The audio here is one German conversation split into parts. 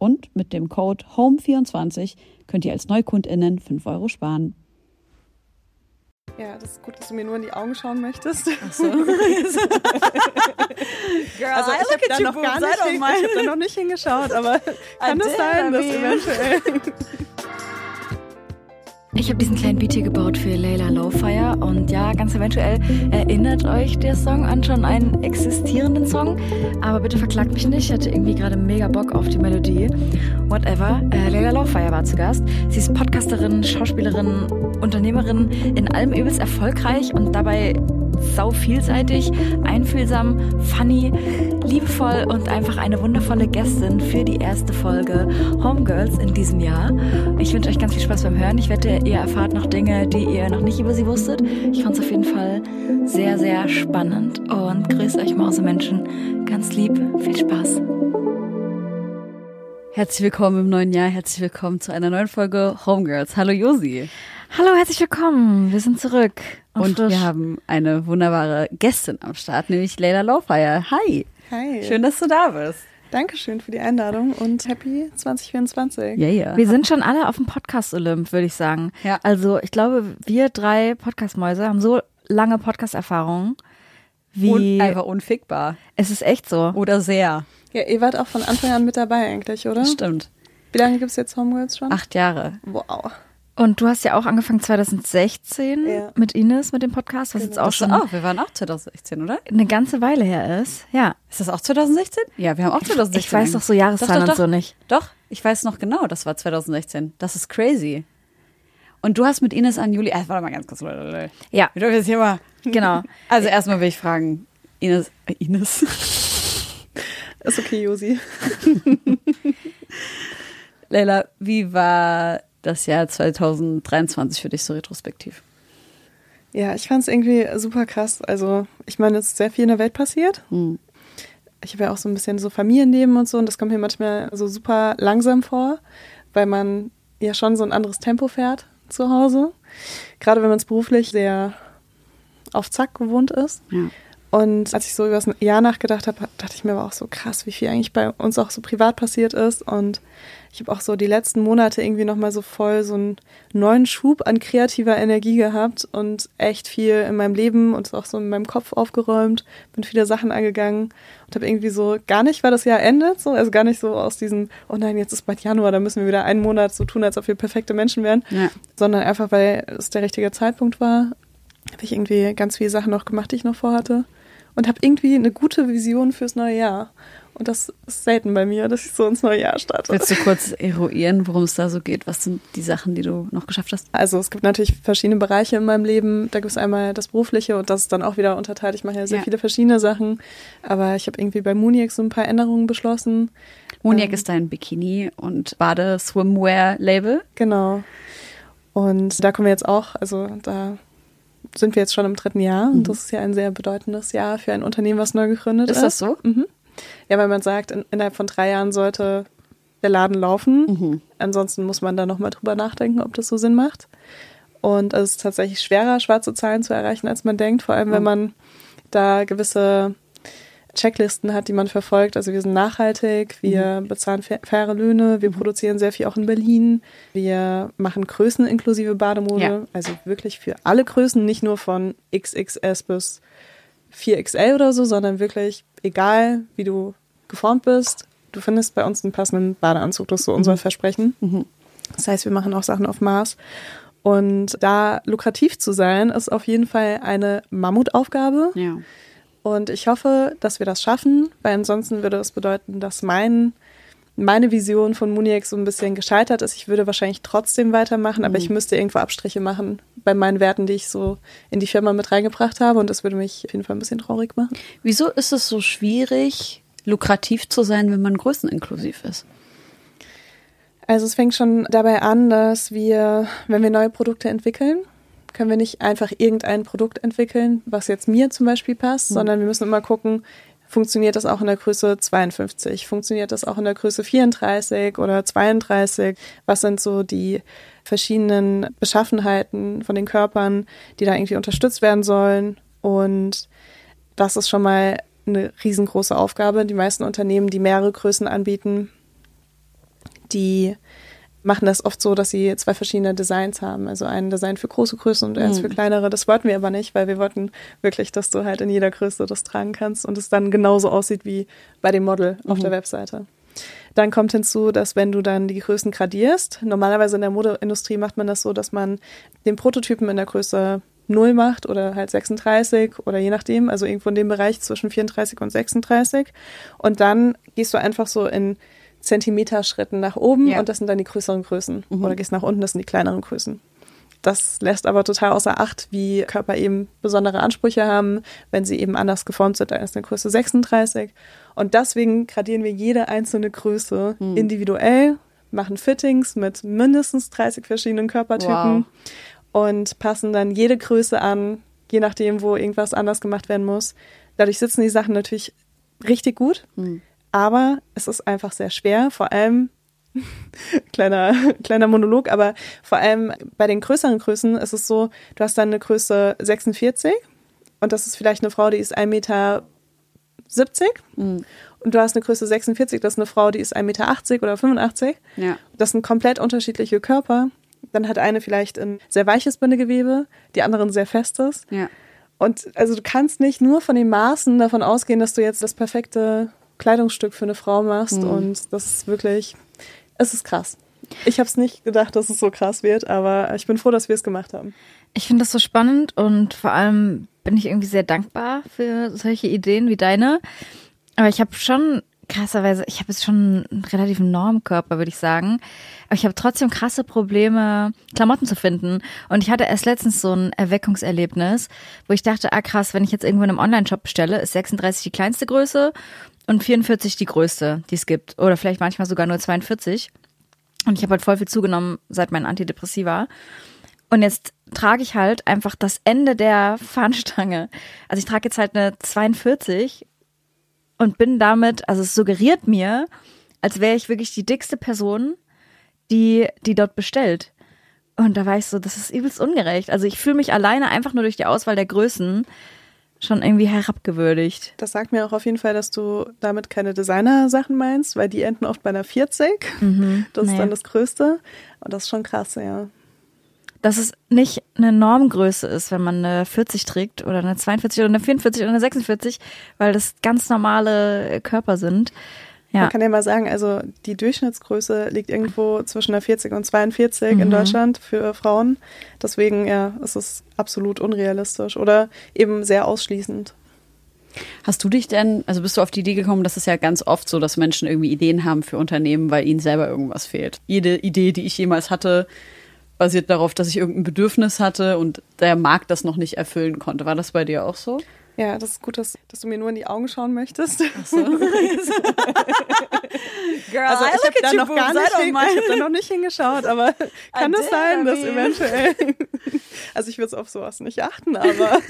Und mit dem Code HOME24 könnt ihr als NeukundInnen 5 Euro sparen. Ja, das ist gut, dass du mir nur in die Augen schauen möchtest. Ach so. Girl, also ich habe da, noch gar nicht ich da noch nicht hingeschaut, aber kann es sein, dass eventuell... Ich habe diesen kleinen Beat hier gebaut für Layla Lowfire und ja, ganz eventuell erinnert euch der Song an schon einen existierenden Song, aber bitte verklagt mich nicht, ich hatte irgendwie gerade mega Bock auf die Melodie. Whatever, äh, Layla Lowfire war zu Gast. Sie ist Podcasterin, Schauspielerin, Unternehmerin, in allem übelst erfolgreich und dabei sau vielseitig, einfühlsam, funny, liebevoll und einfach eine wundervolle Gästin für die erste Folge Homegirls in diesem Jahr. Ich wünsche euch ganz viel Spaß beim Hören. Ich wette, ihr erfahrt noch Dinge, die ihr noch nicht über sie wusstet. Ich fand es auf jeden Fall sehr, sehr spannend und grüße euch Mausemenschen ganz lieb. Viel Spaß. Herzlich willkommen im neuen Jahr, herzlich willkommen zu einer neuen Folge Homegirls. Hallo Josi. Hallo, herzlich willkommen. Wir sind zurück. Und frisch. wir haben eine wunderbare Gästin am Start, nämlich Leila Lowfire. Hi. Hi. Schön, dass du da bist. Dankeschön für die Einladung und happy 2024. Ja, ja. Wir sind schon alle auf dem Podcast-Olymp, würde ich sagen. Ja. Also ich glaube, wir drei Podcast-Mäuse haben so lange Podcast-Erfahrung, wie Un einfach unfickbar. es ist echt so. Oder sehr. Ja, ihr wart auch von Anfang an mit dabei eigentlich, oder? Das stimmt. Wie lange gibt es jetzt Homegirls schon? Acht Jahre. Wow. Und du hast ja auch angefangen 2016 Ja. mit Ines mit dem Podcast, was jetzt auch Das schon auch. Wir waren auch 2016, oder? eine ganze Weile her ist. Ja. Ist das auch 2016? Ja, wir haben auch 2016. Ich weiß doch so Jahreszahlen Doch, doch, und so nicht. Doch, ich weiß noch genau, das war 2016. Das ist crazy. Und du hast mit Ines an Juli. Äh, warte mal ganz kurz. Ja, Wir dürfen jetzt hier mal. genau. Also erstmal will ich fragen, Ines. Äh, Ines. Ist okay, Josi. Leila, wie war das Jahr 2023 für dich so retrospektiv? Ja, ich fand es irgendwie super krass. Also, ich meine, es ist sehr viel in der Welt passiert. Hm. Ich habe ja auch so ein bisschen so Familienleben und so und das kommt mir manchmal so super langsam vor, weil man ja schon so ein anderes Tempo fährt zu Hause. Gerade wenn man es beruflich sehr auf Zack gewohnt ist. Ja. Und als ich so über das Jahr nachgedacht habe, dachte ich mir aber auch so krass, wie viel eigentlich bei uns auch so privat passiert ist. Und ich habe auch so die letzten Monate irgendwie nochmal so voll so einen neuen Schub an kreativer Energie gehabt und echt viel in meinem Leben und auch so in meinem Kopf aufgeräumt, bin viele Sachen angegangen und habe irgendwie so gar nicht, weil das Jahr endet, so, also gar nicht so aus diesem, oh nein, jetzt ist bald Januar, da müssen wir wieder einen Monat so tun, als ob wir perfekte Menschen wären, Ja. sondern einfach, weil es der richtige Zeitpunkt war, habe ich irgendwie ganz viele Sachen noch gemacht, die ich noch vorhatte und habe irgendwie eine gute Vision fürs neue Jahr. Und das ist selten bei mir, dass ich so ins neue Jahr starte. Willst du kurz eruieren, worum es da so geht? Was sind die Sachen, die du noch geschafft hast? Also es gibt natürlich verschiedene Bereiche in meinem Leben. Da gibt es einmal das Berufliche und das ist dann auch wieder unterteilt. Ich mache ja sehr Ja. viele verschiedene Sachen. Aber ich habe irgendwie bei Muniac so ein paar Änderungen beschlossen. Moniak Ähm. ist dein Bikini- und Bade-Swimwear-Label. Genau. Und da kommen wir jetzt auch, also da sind wir jetzt schon im dritten Jahr. Und das ist ja ein sehr bedeutendes Jahr für ein Unternehmen, was neu gegründet ist. Ist das so? Mhm. Ja, weil man sagt, in, innerhalb von drei Jahren sollte der Laden laufen. Mhm. Ansonsten muss man da nochmal drüber nachdenken, ob das so Sinn macht. Und es ist tatsächlich schwerer, schwarze Zahlen zu erreichen, als man denkt. Vor allem, wenn man da gewisse Checklisten hat, die man verfolgt. Also wir sind nachhaltig, wir bezahlen fa- faire Löhne, wir produzieren sehr viel auch in Berlin. Wir machen Größen inklusive Bademode. Ja. Also wirklich für alle Größen, nicht nur von XXS bis 4XL oder so, sondern wirklich egal, wie du geformt bist, du findest bei uns einen passenden Badeanzug. Das ist so unser Versprechen. Das heißt, wir machen auch Sachen auf Maß. Und da lukrativ zu sein, ist auf jeden Fall eine Mammutaufgabe. Ja. Und ich hoffe, dass wir das schaffen, weil ansonsten würde das bedeuten, dass mein, meine Vision von Muniac so ein bisschen gescheitert ist. Ich würde wahrscheinlich trotzdem weitermachen, aber ich müsste irgendwo Abstriche machen bei meinen Werten, die ich so in die Firma mit reingebracht habe. Und das würde mich auf jeden Fall ein bisschen traurig machen. Wieso ist es so schwierig, lukrativ zu sein, wenn man größeninklusiv ist? Also es fängt schon dabei an, dass wir, wenn wir neue Produkte entwickeln, können wir nicht einfach irgendein Produkt entwickeln, was jetzt mir zum Beispiel passt, sondern wir müssen immer gucken, funktioniert das auch in der Größe 52? Funktioniert das auch in der Größe 34 oder 32? Was sind so die verschiedenen Beschaffenheiten von den Körpern, die da irgendwie unterstützt werden sollen? Und das ist schon mal eine riesengroße Aufgabe. Die meisten Unternehmen, die mehrere Größen anbieten, die machen das oft so, dass sie zwei verschiedene Designs haben. Also ein Design für große Größen und eins Mhm. für kleinere. Das wollten wir aber nicht, weil wir wollten wirklich, dass du halt in jeder Größe das tragen kannst und es dann genauso aussieht wie bei dem Model auf der Webseite. Dann kommt hinzu, dass wenn du dann die Größen gradierst, normalerweise in der Modeindustrie macht man das so, dass man den Prototypen in der Größe 0 macht oder halt 36 oder je nachdem, also irgendwo in dem Bereich zwischen 34 und 36. Und dann gehst du einfach so in Zentimeterschritten nach oben Ja. und das sind dann die größeren Größen. Oder gehst nach unten, das sind die kleineren Größen. Das lässt aber total außer Acht, wie Körper eben besondere Ansprüche haben, wenn sie eben anders geformt sind als eine Größe 36. Und deswegen gradieren wir jede einzelne Größe individuell, machen Fittings mit mindestens 30 verschiedenen Körpertypen und passen dann jede Größe an, je nachdem, wo irgendwas anders gemacht werden muss. Dadurch sitzen die Sachen natürlich richtig gut, aber es ist einfach sehr schwer, vor allem kleiner, kleiner Monolog, aber vor allem bei den größeren Größen ist es so, du hast dann eine Größe 46 und das ist vielleicht eine Frau, die ist 1,70 Meter und du hast eine Größe 46, das ist eine Frau, die ist 1,80 Meter oder 85. Ja. Das sind komplett unterschiedliche Körper. Dann hat eine vielleicht ein sehr weiches Bindegewebe, die andere ein sehr festes. Ja. Und also du kannst nicht nur von den Maßen davon ausgehen, dass du jetzt das perfekte Kleidungsstück für eine Frau machst. Und das ist wirklich, es ist krass. Ich habe es nicht gedacht, dass es so krass wird, aber ich bin froh, dass wir es gemacht haben. Ich finde das so spannend und vor allem bin ich irgendwie sehr dankbar für solche Ideen wie deine. Aber ich habe schon krasserweise, ich habe jetzt schon einen relativen Normkörper, würde ich sagen. Aber ich habe trotzdem krasse Probleme, Klamotten zu finden. Und ich hatte erst letztens so ein Erweckungserlebnis, wo ich dachte, ah krass, wenn ich jetzt irgendwo in einem Online-Shop bestelle, ist 36 die kleinste Größe und 44 die größte, die es gibt. Oder vielleicht manchmal sogar nur 42. Und ich habe halt voll viel zugenommen seit meinen Antidepressiva. Und jetzt trage ich halt einfach das Ende der Fahnenstange. Also ich trage jetzt halt eine 42 und bin damit, also es suggeriert mir, als wäre ich wirklich die dickste Person, die, die dort bestellt. Und da war ich so, das ist übelst ungerecht. Also ich fühle mich alleine einfach nur durch die Auswahl der Größen schon irgendwie herabgewürdigt. Das sagt mir auch auf jeden Fall, dass du damit keine Designer-Sachen meinst, weil die enden oft bei einer 40. Das ist nee. dann das Größte. Und das ist schon krass, ja. dass es nicht eine Normgröße ist, wenn man eine 40 trägt oder eine 42 oder eine 44 oder eine 46, weil das ganz normale Körper sind. Ja, Man kann ja mal sagen, also die Durchschnittsgröße liegt irgendwo zwischen der 40 und 42 Mhm. in Deutschland für Frauen. Deswegen, ja, ist es absolut unrealistisch oder eben sehr ausschließend. Hast du dich denn, also bist du auf die Idee gekommen, dass es ja ganz oft so, dass Menschen irgendwie Ideen haben für Unternehmen, weil ihnen selber irgendwas fehlt. Jede Idee, die ich jemals hatte, basiert darauf, dass ich irgendein Bedürfnis hatte und der Markt das noch nicht erfüllen konnte. War das bei dir auch so? Ja, das ist gut, dass, dass du mir nur in die Augen schauen möchtest. Girl, Also ich habe da noch gar nicht, hin, ich hab da noch nicht hingeschaut, aber kann es sein, dass eventuell. Also ich würde auf sowas nicht achten, aber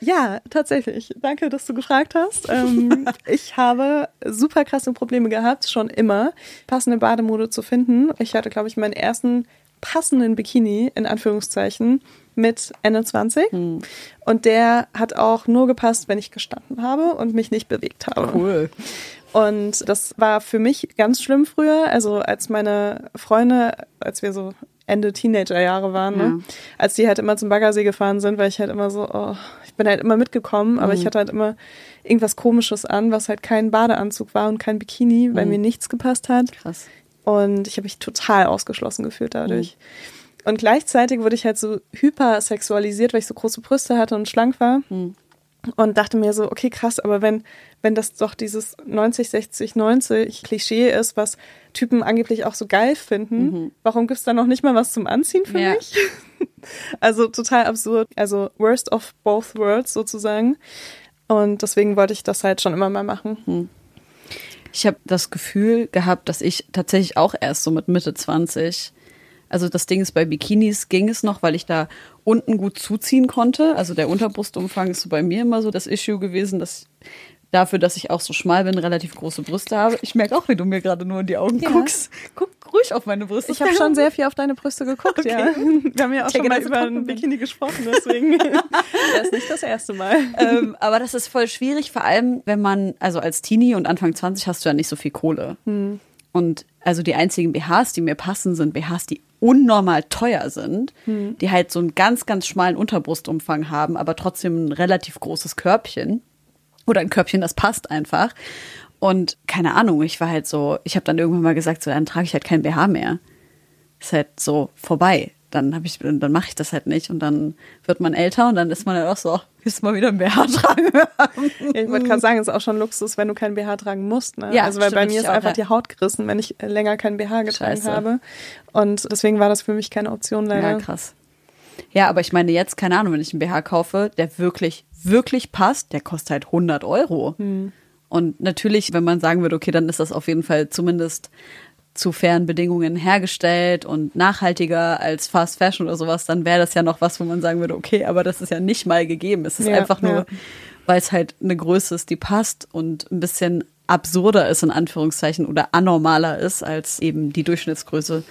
ja, tatsächlich. Danke, dass du gefragt hast. Ähm, ich habe super krasse Probleme gehabt, schon immer, passende Bademode zu finden. Ich hatte, glaube ich, meinen ersten passenden Bikini, in Anführungszeichen, mit Ende 20. Und der hat auch nur gepasst, wenn ich gestanden habe und mich nicht bewegt habe. Cool. Und das war für mich ganz schlimm früher. Also als meine Freunde, als wir so Ende Teenagerjahre waren, ne? Ja. Als die halt immer zum Baggersee gefahren sind, weil ich halt immer so, oh, ich bin halt immer mitgekommen, aber mhm. ich hatte halt immer irgendwas Komisches an, was halt kein Badeanzug war und kein Bikini, weil mhm. mir nichts gepasst hat. Krass. Und ich habe mich total ausgeschlossen gefühlt dadurch. Mhm. Und gleichzeitig wurde ich halt so hypersexualisiert, weil ich so große Brüste hatte und schlank war. Mhm und dachte mir so, okay, krass, aber wenn, wenn das doch dieses 90, 60, 90 Klischee ist, was Typen angeblich auch so geil finden, mhm. warum gibt's da noch nicht mal was zum Anziehen für ja. mich? also total absurd. Also worst of both worlds sozusagen. Und deswegen wollte ich das halt schon immer mal machen. Mhm. Ich habe das Gefühl gehabt, dass ich tatsächlich auch erst so mit Mitte 20 also das Ding ist, bei Bikinis ging es noch, weil ich da unten gut zuziehen konnte. Also der Unterbrustumfang ist so bei mir immer so das Issue gewesen, dass dafür, dass ich auch so schmal bin, relativ große Brüste habe. Ich merke auch, wie du mir gerade nur in die Augen ja. guckst. Guck ruhig auf meine Brüste. Ich habe schon sehr viel auf deine Brüste geguckt, okay. ja. Wir haben ja auch schon mal über ein Bikini gesprochen, deswegen das ist nicht das erste Mal. Ähm, aber das ist voll schwierig, vor allem wenn man, also als Teenie und Anfang 20 hast du ja nicht so viel Kohle. Hm. Und also die einzigen BHs, die mir passen, sind BHs, die unnormal teuer sind, hm. die halt so einen ganz, ganz schmalen Unterbrustumfang haben, aber trotzdem ein relativ großes Körbchen. Oder ein Körbchen, das passt einfach. Und keine Ahnung, ich war halt so, ich habe dann irgendwann mal gesagt, so dann trage ich halt kein BH mehr. Ist halt so vorbei dann habe ich, dann mache ich das halt nicht und dann wird man älter und dann ist man halt auch so, willst du mal wieder ein BH tragen? ich wollte gerade sagen, es ist auch schon Luxus, wenn du keinen BH tragen musst. Ne? Ja, also weil bei mir ist einfach ja. die Haut gerissen, wenn ich länger keinen BH getragen Scheiße. habe. Und deswegen war das für mich keine Option leider. Ja, krass. Ja, aber ich meine jetzt, keine Ahnung, wenn ich einen BH kaufe, der wirklich, wirklich passt, der kostet halt 100 Euro. Hm. Und natürlich, wenn man sagen würde, okay, dann ist das auf jeden Fall zumindest zu fairen Bedingungen hergestellt und nachhaltiger als Fast Fashion oder sowas, dann wäre das ja noch was, wo man sagen würde, okay, aber das ist ja nicht mal gegeben. Es ist ja, einfach nur, ja. weil es halt eine Größe ist, die passt und ein bisschen absurder ist, in Anführungszeichen, oder anormaler ist als eben die Durchschnittsgröße,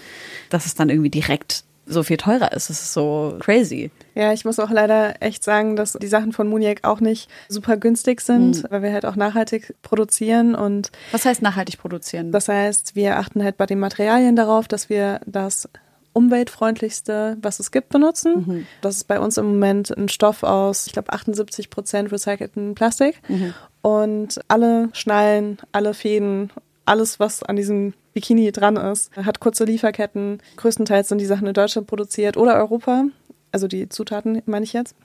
dass es dann irgendwie direkt so viel teurer ist. Das ist so crazy. Ja, ich muss auch leider echt sagen, dass die Sachen von Muniac auch nicht super günstig sind, mhm. weil wir halt auch nachhaltig produzieren und. Was heißt nachhaltig produzieren? Das heißt, wir achten halt bei den Materialien darauf, dass wir das umweltfreundlichste, was es gibt, benutzen. Mhm. Das ist bei uns im Moment ein Stoff aus, ich glaube, 78 Prozent recycelten Plastik. Mhm. Und alle Schnallen, alle Fäden, alles, was an diesem Bikini dran ist. Hat kurze Lieferketten. Größtenteils sind die Sachen in Deutschland produziert oder Europa. Also die Zutaten meine ich jetzt.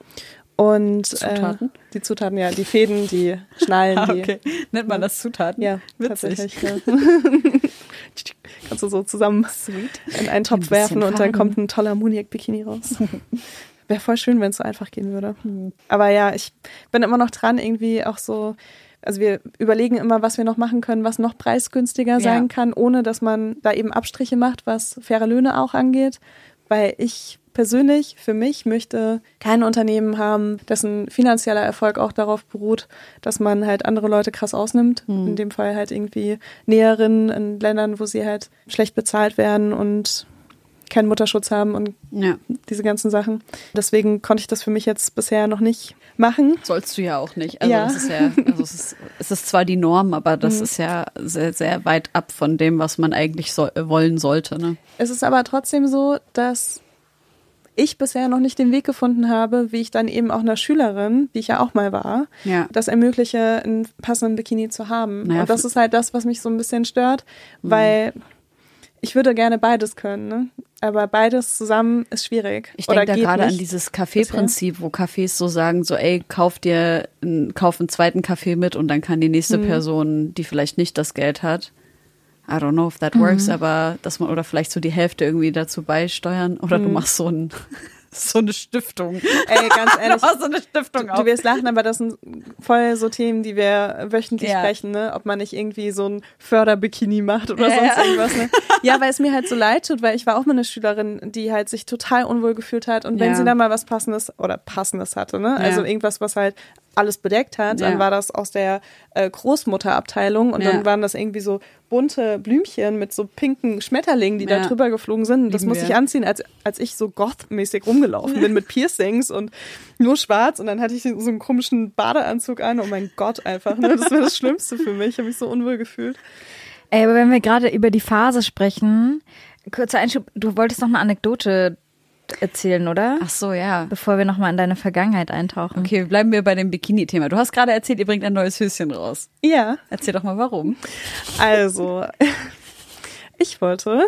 Und Zutaten? Äh, die Zutaten, ja, die Fäden, die Schnallen. ah, okay. Die, Nennt man das Zutaten? Ja, Witzig. tatsächlich. Ja. Kannst du so zusammen Sweet. in einen Topf ein werfen und dann kommt ein toller Muniac-Bikini raus. Wäre voll schön, wenn es so einfach gehen würde. Hm. Aber ja, ich bin immer noch dran, irgendwie auch so also wir überlegen immer, was wir noch machen können, was noch preisgünstiger sein ja. kann, ohne dass man da eben Abstriche macht, was faire Löhne auch angeht. Weil ich persönlich für mich möchte kein Unternehmen haben, dessen finanzieller Erfolg auch darauf beruht, dass man halt andere Leute krass ausnimmt. Mhm. In dem Fall halt irgendwie Näherinnen in Ländern, wo sie halt schlecht bezahlt werden und keinen Mutterschutz haben und ja. diese ganzen Sachen. Deswegen konnte ich das für mich jetzt bisher noch nicht machen. Sollst du ja auch nicht. Also ja. das ist ja, also es ist, es ist zwar die Norm, aber das mhm. ist ja sehr, sehr weit ab von dem, was man eigentlich so, wollen sollte. Ne? Es ist aber trotzdem so, dass ich bisher noch nicht den Weg gefunden habe, wie ich dann eben auch einer Schülerin, die ich ja auch mal war, ja. das ermögliche, einen passenden Bikini zu haben. Naja, und das ist halt das, was mich so ein bisschen stört, mhm. weil ich würde gerne beides können, ne? aber beides zusammen ist schwierig. Ich denke da gerade an dieses Kaffeeprinzip, wo Cafés so sagen, so ey, kauf dir, kauf einen zweiten Kaffee mit und dann kann die nächste mhm. Person, die vielleicht nicht das Geld hat, I don't know if that works, mhm. aber dass man oder vielleicht so die Hälfte irgendwie dazu beisteuern oder mhm. du machst so ein so eine Stiftung. Ey, ganz ehrlich. so eine Stiftung du, du wirst lachen, aber das sind voll so Themen, die wir wöchentlich ja. sprechen, ne? Ob man nicht irgendwie so ein Förderbikini macht oder ja, sonst irgendwas, ne? Ja, weil es mir halt so leid tut, weil ich war auch mal eine Schülerin, die halt sich total unwohl gefühlt hat und wenn sie dann mal was Passendes oder Passendes hatte, ne? Also irgendwas, was halt alles bedeckt hat, dann war das aus der äh, Großmutterabteilung und dann waren das irgendwie so bunte Blümchen mit so pinken Schmetterlingen, die ja. da drüber geflogen sind. das muss ich anziehen, als, als ich so goth-mäßig rumgelaufen bin mit Piercings und nur schwarz. Und dann hatte ich so einen komischen Badeanzug an. Oh mein Gott, einfach. Ne? Das war das Schlimmste für mich. Ich habe mich so unwohl gefühlt. Ey, aber wenn wir gerade über die Phase sprechen, Kurzer Einschub, du wolltest noch eine Anekdote erzählen, oder? Ach so, ja. Bevor wir nochmal in deine Vergangenheit eintauchen. Okay, bleiben wir bei dem Bikini-Thema. Du hast gerade erzählt, ihr bringt ein neues Höschen raus. Ja. Erzähl doch mal, warum. Also, ich wollte,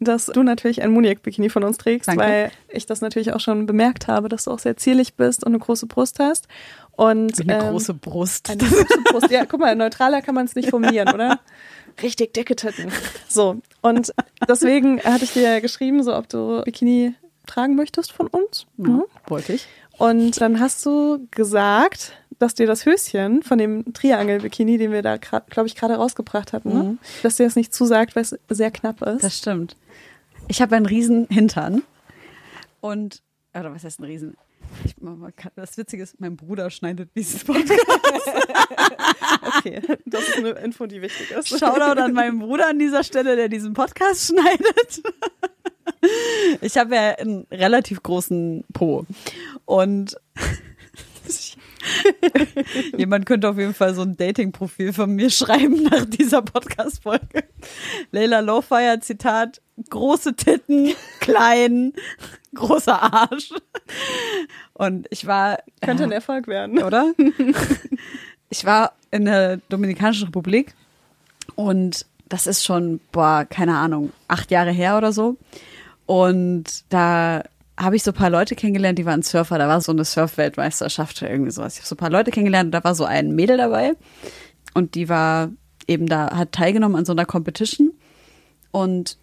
dass du natürlich ein Muniac-Bikini von uns trägst, Danke. weil ich das natürlich auch schon bemerkt habe, dass du auch sehr zierlich bist und eine große Brust hast. Und Eine ähm, große Brust. Eine große Brust. Ja, guck mal, neutraler kann man es nicht formulieren, oder? Richtig dicke Titten. So, und deswegen hatte ich dir ja geschrieben, so ob du Bikini tragen möchtest von uns. Ja, Mhm. wollte ich. Und dann hast du gesagt, dass dir das Höschen von dem Triangel-Bikini, den wir da, glaube ich, gerade rausgebracht hatten, ne? dass dir das nicht zusagt, weil es sehr knapp ist. Das stimmt. Ich habe einen riesen Hintern. Und, oder was heißt ein riesen? Ich, das Witzige ist, mein Bruder schneidet dieses Podcast. okay, das ist eine Info, die wichtig ist. Shoutout an meinen Bruder an dieser Stelle, der diesen Podcast schneidet. Ich habe ja einen relativ großen Po. Und jemand könnte auf jeden Fall so ein Dating-Profil von mir schreiben nach dieser Podcast-Folge. Leila Lowfire, Zitat, große Titten, klein, großer Arsch. Und ich war Könnte ein Erfolg werden. oder? ich war in der Dominikanischen Republik und das ist schon, boah, keine Ahnung, acht Jahre her oder so. Und da habe ich so ein paar Leute kennengelernt, die waren Surfer. Da war so eine Surf-Weltmeisterschaft oder irgendwie sowas. Ich habe so ein paar Leute kennengelernt und da war so ein Mädel dabei. Und die war eben da, hat teilgenommen an so einer Competition. Und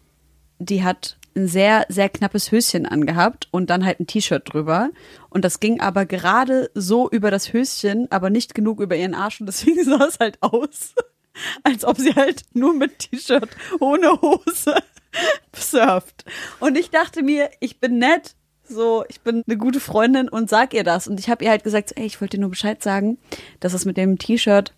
die hat ein sehr, sehr knappes Höschen angehabt und dann halt ein T-Shirt drüber. Und das ging aber gerade so über das Höschen, aber nicht genug über ihren Arsch. Und deswegen sah es halt aus, als ob sie halt nur mit T-Shirt ohne Hose surft. Und ich dachte mir, ich bin nett. So, ich bin eine gute Freundin und sag ihr das. Und ich habe ihr halt gesagt, so, ey, ich wollte dir nur Bescheid sagen, dass es mit dem T-Shirt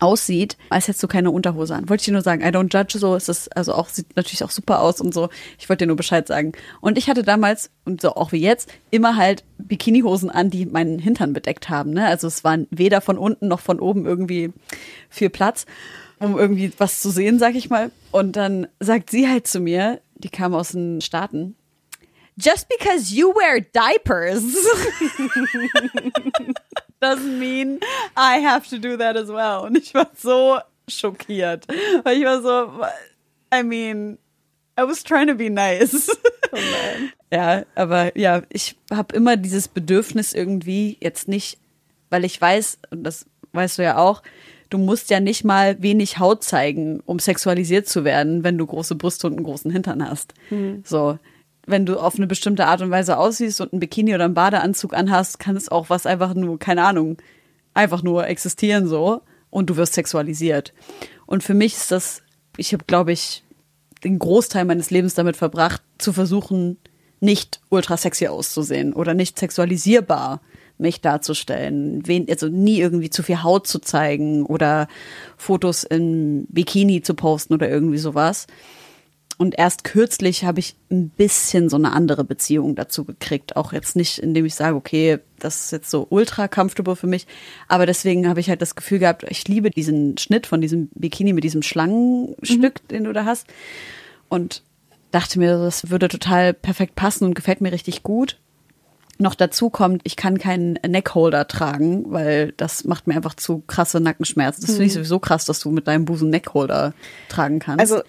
aussieht, als hättest du keine Unterhose an. Wollte ich dir nur sagen, I don't judge, so ist es, also auch, sieht natürlich auch super aus und so. Ich wollte dir nur Bescheid sagen. Und ich hatte damals, und so auch wie jetzt, immer halt Bikinihosen an, die meinen Hintern bedeckt haben, ne? Also es waren weder von unten noch von oben irgendwie viel Platz, um irgendwie was zu sehen, sag ich mal. Und dann sagt sie halt zu mir, die kam aus den Staaten, Just because you wear diapers doesn't mean I have to do that as well. Und ich war so schockiert. Weil ich war so, I mean, I was trying to be nice. Oh. Ja, aber ja, ich habe immer dieses Bedürfnis irgendwie jetzt nicht, weil ich weiß, und das weißt du ja auch, du musst ja nicht mal wenig Haut zeigen, um sexualisiert zu werden, wenn du große Brüste und einen großen Hintern hast. So, wenn du auf eine bestimmte Art und Weise aussiehst und ein Bikini oder einen Badeanzug anhast, kann es auch was einfach nur, keine Ahnung, einfach nur existieren so und du wirst sexualisiert. Und für mich ist das, ich habe, glaube ich, den Großteil meines Lebens damit verbracht, zu versuchen, nicht ultra sexy auszusehen oder nicht sexualisierbar mich darzustellen, wen, also nie irgendwie zu viel Haut zu zeigen oder Fotos in Bikini zu posten oder irgendwie sowas. Und erst kürzlich habe ich ein bisschen so eine andere Beziehung dazu gekriegt. Auch jetzt nicht, indem ich sage, okay, das ist jetzt so ultra comfortable für mich. Aber deswegen habe ich halt das Gefühl gehabt, ich liebe diesen Schnitt von diesem Bikini mit diesem Schlangenstück, den du da hast. Und dachte mir, das würde total perfekt passen und gefällt mir richtig gut. Noch dazu kommt, ich kann keinen Neckholder tragen, weil das macht mir einfach zu krasse Nackenschmerzen. Das finde ich sowieso krass, dass du mit deinem Busen Neckholder tragen kannst. Also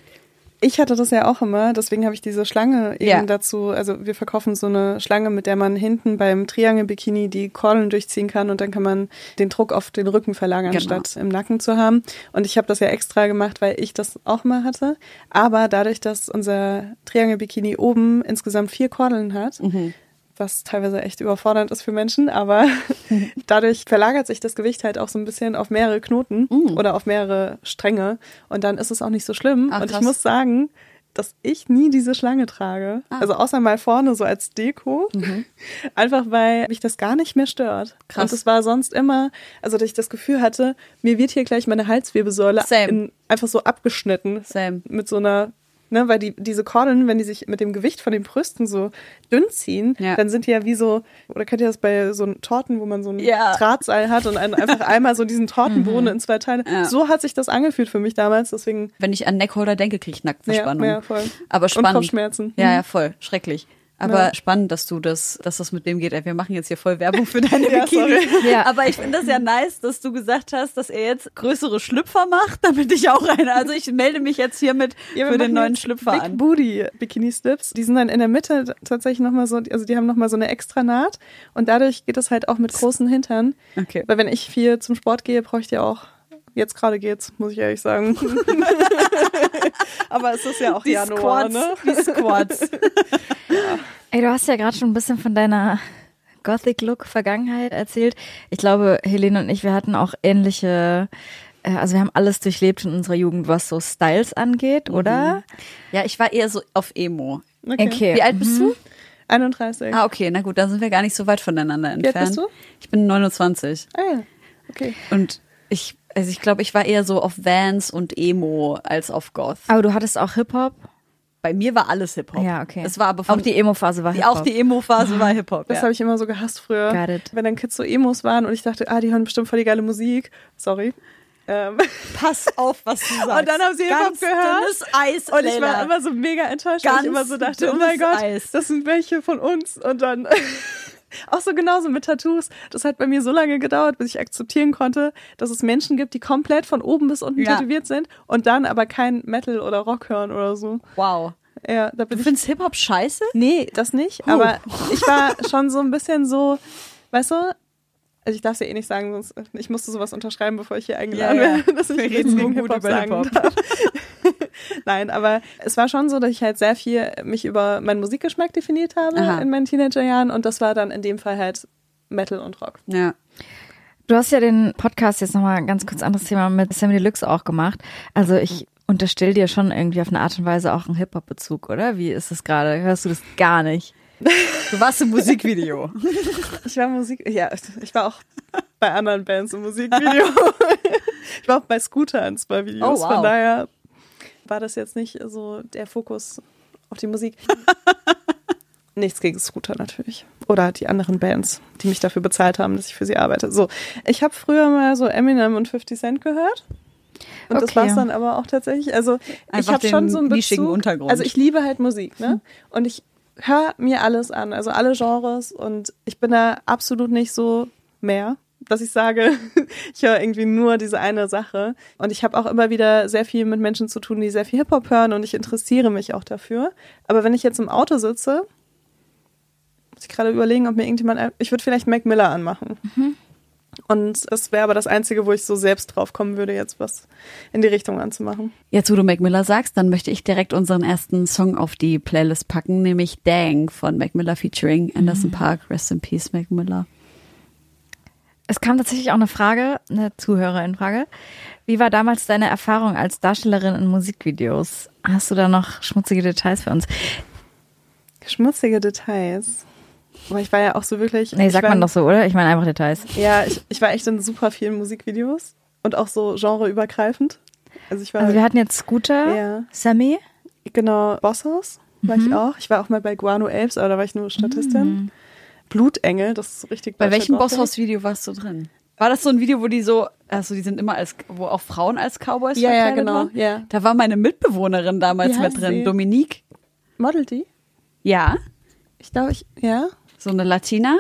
ich hatte das ja auch immer, deswegen habe ich diese Schlange eben Ja. dazu, also wir verkaufen so eine Schlange, mit der man hinten beim Triangle-Bikini die Kordeln durchziehen kann und dann kann man den Druck auf den Rücken verlagern, Genau. statt im Nacken zu haben. Und ich habe das ja extra gemacht, weil ich das auch mal hatte. Aber dadurch, dass unser Triangle-Bikini oben insgesamt vier Kordeln hat, was teilweise echt überfordernd ist für Menschen, aber dadurch verlagert sich das Gewicht halt auch so ein bisschen auf mehrere Knoten oder auf mehrere Stränge und dann ist es auch nicht so schlimm. Ach, und ich muss sagen, dass ich nie diese Schlange trage. Ah. Also außer mal vorne so als Deko. Einfach weil mich das gar nicht mehr stört. Krass. Und es war sonst immer, also dass ich das Gefühl hatte, mir wird hier gleich meine Halswirbelsäule in, einfach so abgeschnitten. Same. Mit so einer ne, weil die, diese Kordeln, wenn die sich mit dem Gewicht von den Brüsten so dünn ziehen, Ja. dann sind die ja wie so, oder kennt ihr das bei so Torten, wo man so ein Ja. Drahtseil hat und einfach einmal so diesen Tortenboden in zwei Teile. Ja. So hat sich das angefühlt für mich damals, deswegen Wenn ich an Neckholder denke, kriege ich Nackenverspannung. Ja, ja, voll. Aber Und spannend. Kopfschmerzen. Ja, Mhm. ja, voll. Schrecklich. Aber Ja. spannend, dass du das, dass das mit dem geht. Ey, Wir machen jetzt hier voll Werbung für deine Ja, Bikini. Ja. Aber ich finde das ja nice, dass du gesagt hast, dass er jetzt größere Schlüpfer macht, damit ich auch eine. Also ich melde mich jetzt hiermit Ja, für den neuen Schlüpfer Big an. Booty Bikini Slips. Die sind dann in der Mitte tatsächlich nochmal so, also die haben nochmal so eine extra Naht und dadurch geht es halt auch mit großen Hintern. Okay. Weil wenn ich viel zum Sport gehe, brauche ich die auch. Jetzt gerade geht's, muss ich ehrlich sagen. Aber es ist ja auch Die Januar, Squats, ne? die Squats. Ey, du hast ja gerade schon ein bisschen von deiner Gothic-Look-Vergangenheit erzählt. Ich glaube, Helene und ich, wir hatten auch ähnliche, äh, also wir haben alles durchlebt in unserer Jugend, was so Styles angeht, oder? Ja, ich war eher so auf Emo. Okay. Wie alt bist du? 31. Ah, okay, na gut, dann sind wir gar nicht so weit voneinander alt entfernt. bist du? Ich bin 29. Ah ja, okay. Und ich, also ich glaube, ich war eher so auf Vans und Emo als auf Goth. Aber du hattest auch Hip-Hop? Bei mir war alles Hip-Hop. Ja, okay. Es war aber von, Auch die Emo-Phase war Hip-Hop. auch die Emo-Phase war Hip-Hop. Das ja. habe ich immer so gehasst früher. Got it. Wenn dann Kids so Emos waren und ich dachte, ah, die hören bestimmt voll die geile Musik. Sorry. Ähm, Pass auf, was du sagst. Und dann haben sie Hip-Hop Ganz gehört. dünnes Eis, Und ich war immer so mega enttäuscht, weil Ganz ich immer so dachte, oh mein Gott, Eis. das sind welche von uns. Und dann auch so genauso mit Tattoos. Das hat bei mir so lange gedauert, bis ich akzeptieren konnte, dass es Menschen gibt, die komplett von oben bis unten Ja. tätowiert sind und dann aber kein Metal oder Rock hören oder so. Wow. Ja, da bin Du findest Hip-Hop scheiße? Nee, das nicht. Aber ich war schon so ein bisschen so, weißt du, also ich darf es ja eh nicht sagen, sonst ich musste sowas unterschreiben, bevor ich hier eingeladen Ja, ja. werde, dass ich Wir nichts gegen Hip-Hop sagen Hip-Hop. darf. Nein, aber es war schon so, dass ich halt sehr viel mich über meinen Musikgeschmack definiert habe Aha. in meinen Teenagerjahren und das war dann in dem Fall halt Metal und Rock. Ja. Du hast ja den Podcast jetzt nochmal ein ganz kurz anderes Thema mit Sammy Deluxe auch gemacht. Also ich unterstelle dir schon irgendwie auf eine Art und Weise auch einen Hip-Hop-Bezug, oder? Wie ist das gerade? Hörst du das gar nicht? Du warst im Musikvideo. Ich war Musik, ja, ich war auch bei anderen Bands im Musikvideo. ich war auch bei Scooter in zwei Videos, Oh, wow. von daher war das jetzt nicht so der Fokus auf die Musik. Nichts gegen Scooter natürlich. Oder die anderen Bands, die mich dafür bezahlt haben, dass ich für sie arbeite. So, ich habe früher mal so Eminem und 50 Cent gehört. Und das Okay. war's dann aber auch tatsächlich. Also ich Einfach habe schon so einen Bezug. Untergrund. Also ich liebe halt Musik, ne? Und ich höre mir alles an, also alle Genres. Und ich bin da absolut nicht so mehr, dass ich sage, ich höre irgendwie nur diese eine Sache. Und ich habe auch immer wieder sehr viel mit Menschen zu tun, die sehr viel Hip-Hop hören und ich interessiere mich auch dafür. Aber wenn ich jetzt im Auto sitze, muss ich gerade überlegen, ob mir irgendjemand, ich würde vielleicht Mac Miller anmachen. Und das wäre aber das Einzige, wo ich so selbst drauf kommen würde, jetzt was in die Richtung anzumachen. Jetzt, wo du Mac Miller sagst, dann möchte ich direkt unseren ersten Song auf die Playlist packen, nämlich Dang von Mac Miller featuring Anderson Park. Rest in Peace, Mac Miller. Es kam tatsächlich auch eine Frage, eine Zuhörerin-Frage. Wie war damals deine Erfahrung als Darstellerin in Musikvideos? Hast du da noch schmutzige Details für uns? Schmutzige Details. Aber ich war ja auch so wirklich. Nee, sagt war, man doch so, oder? Ich meine einfach Details. Ja, ich, ich war echt in super vielen Musikvideos und auch so genreübergreifend. Also ich war Also wir hatten jetzt Scooter, Ja. Sammy. genau Bosshaus war Mhm. ich auch. Ich war auch mal bei Guano Apes, aber da war ich nur Statistin. Blutengel, das ist so richtig. Bei welchem. Bosshaus-Video warst du drin? War das so ein Video, wo die so, also die sind immer als, wo auch Frauen als Cowboys Ja, ja, verkleidet genau. waren? Ja. Da war meine Mitbewohnerin damals mit drin, sie? Dominique. Model die? Ja, Ich glaube, ich. Ja. so eine Latina.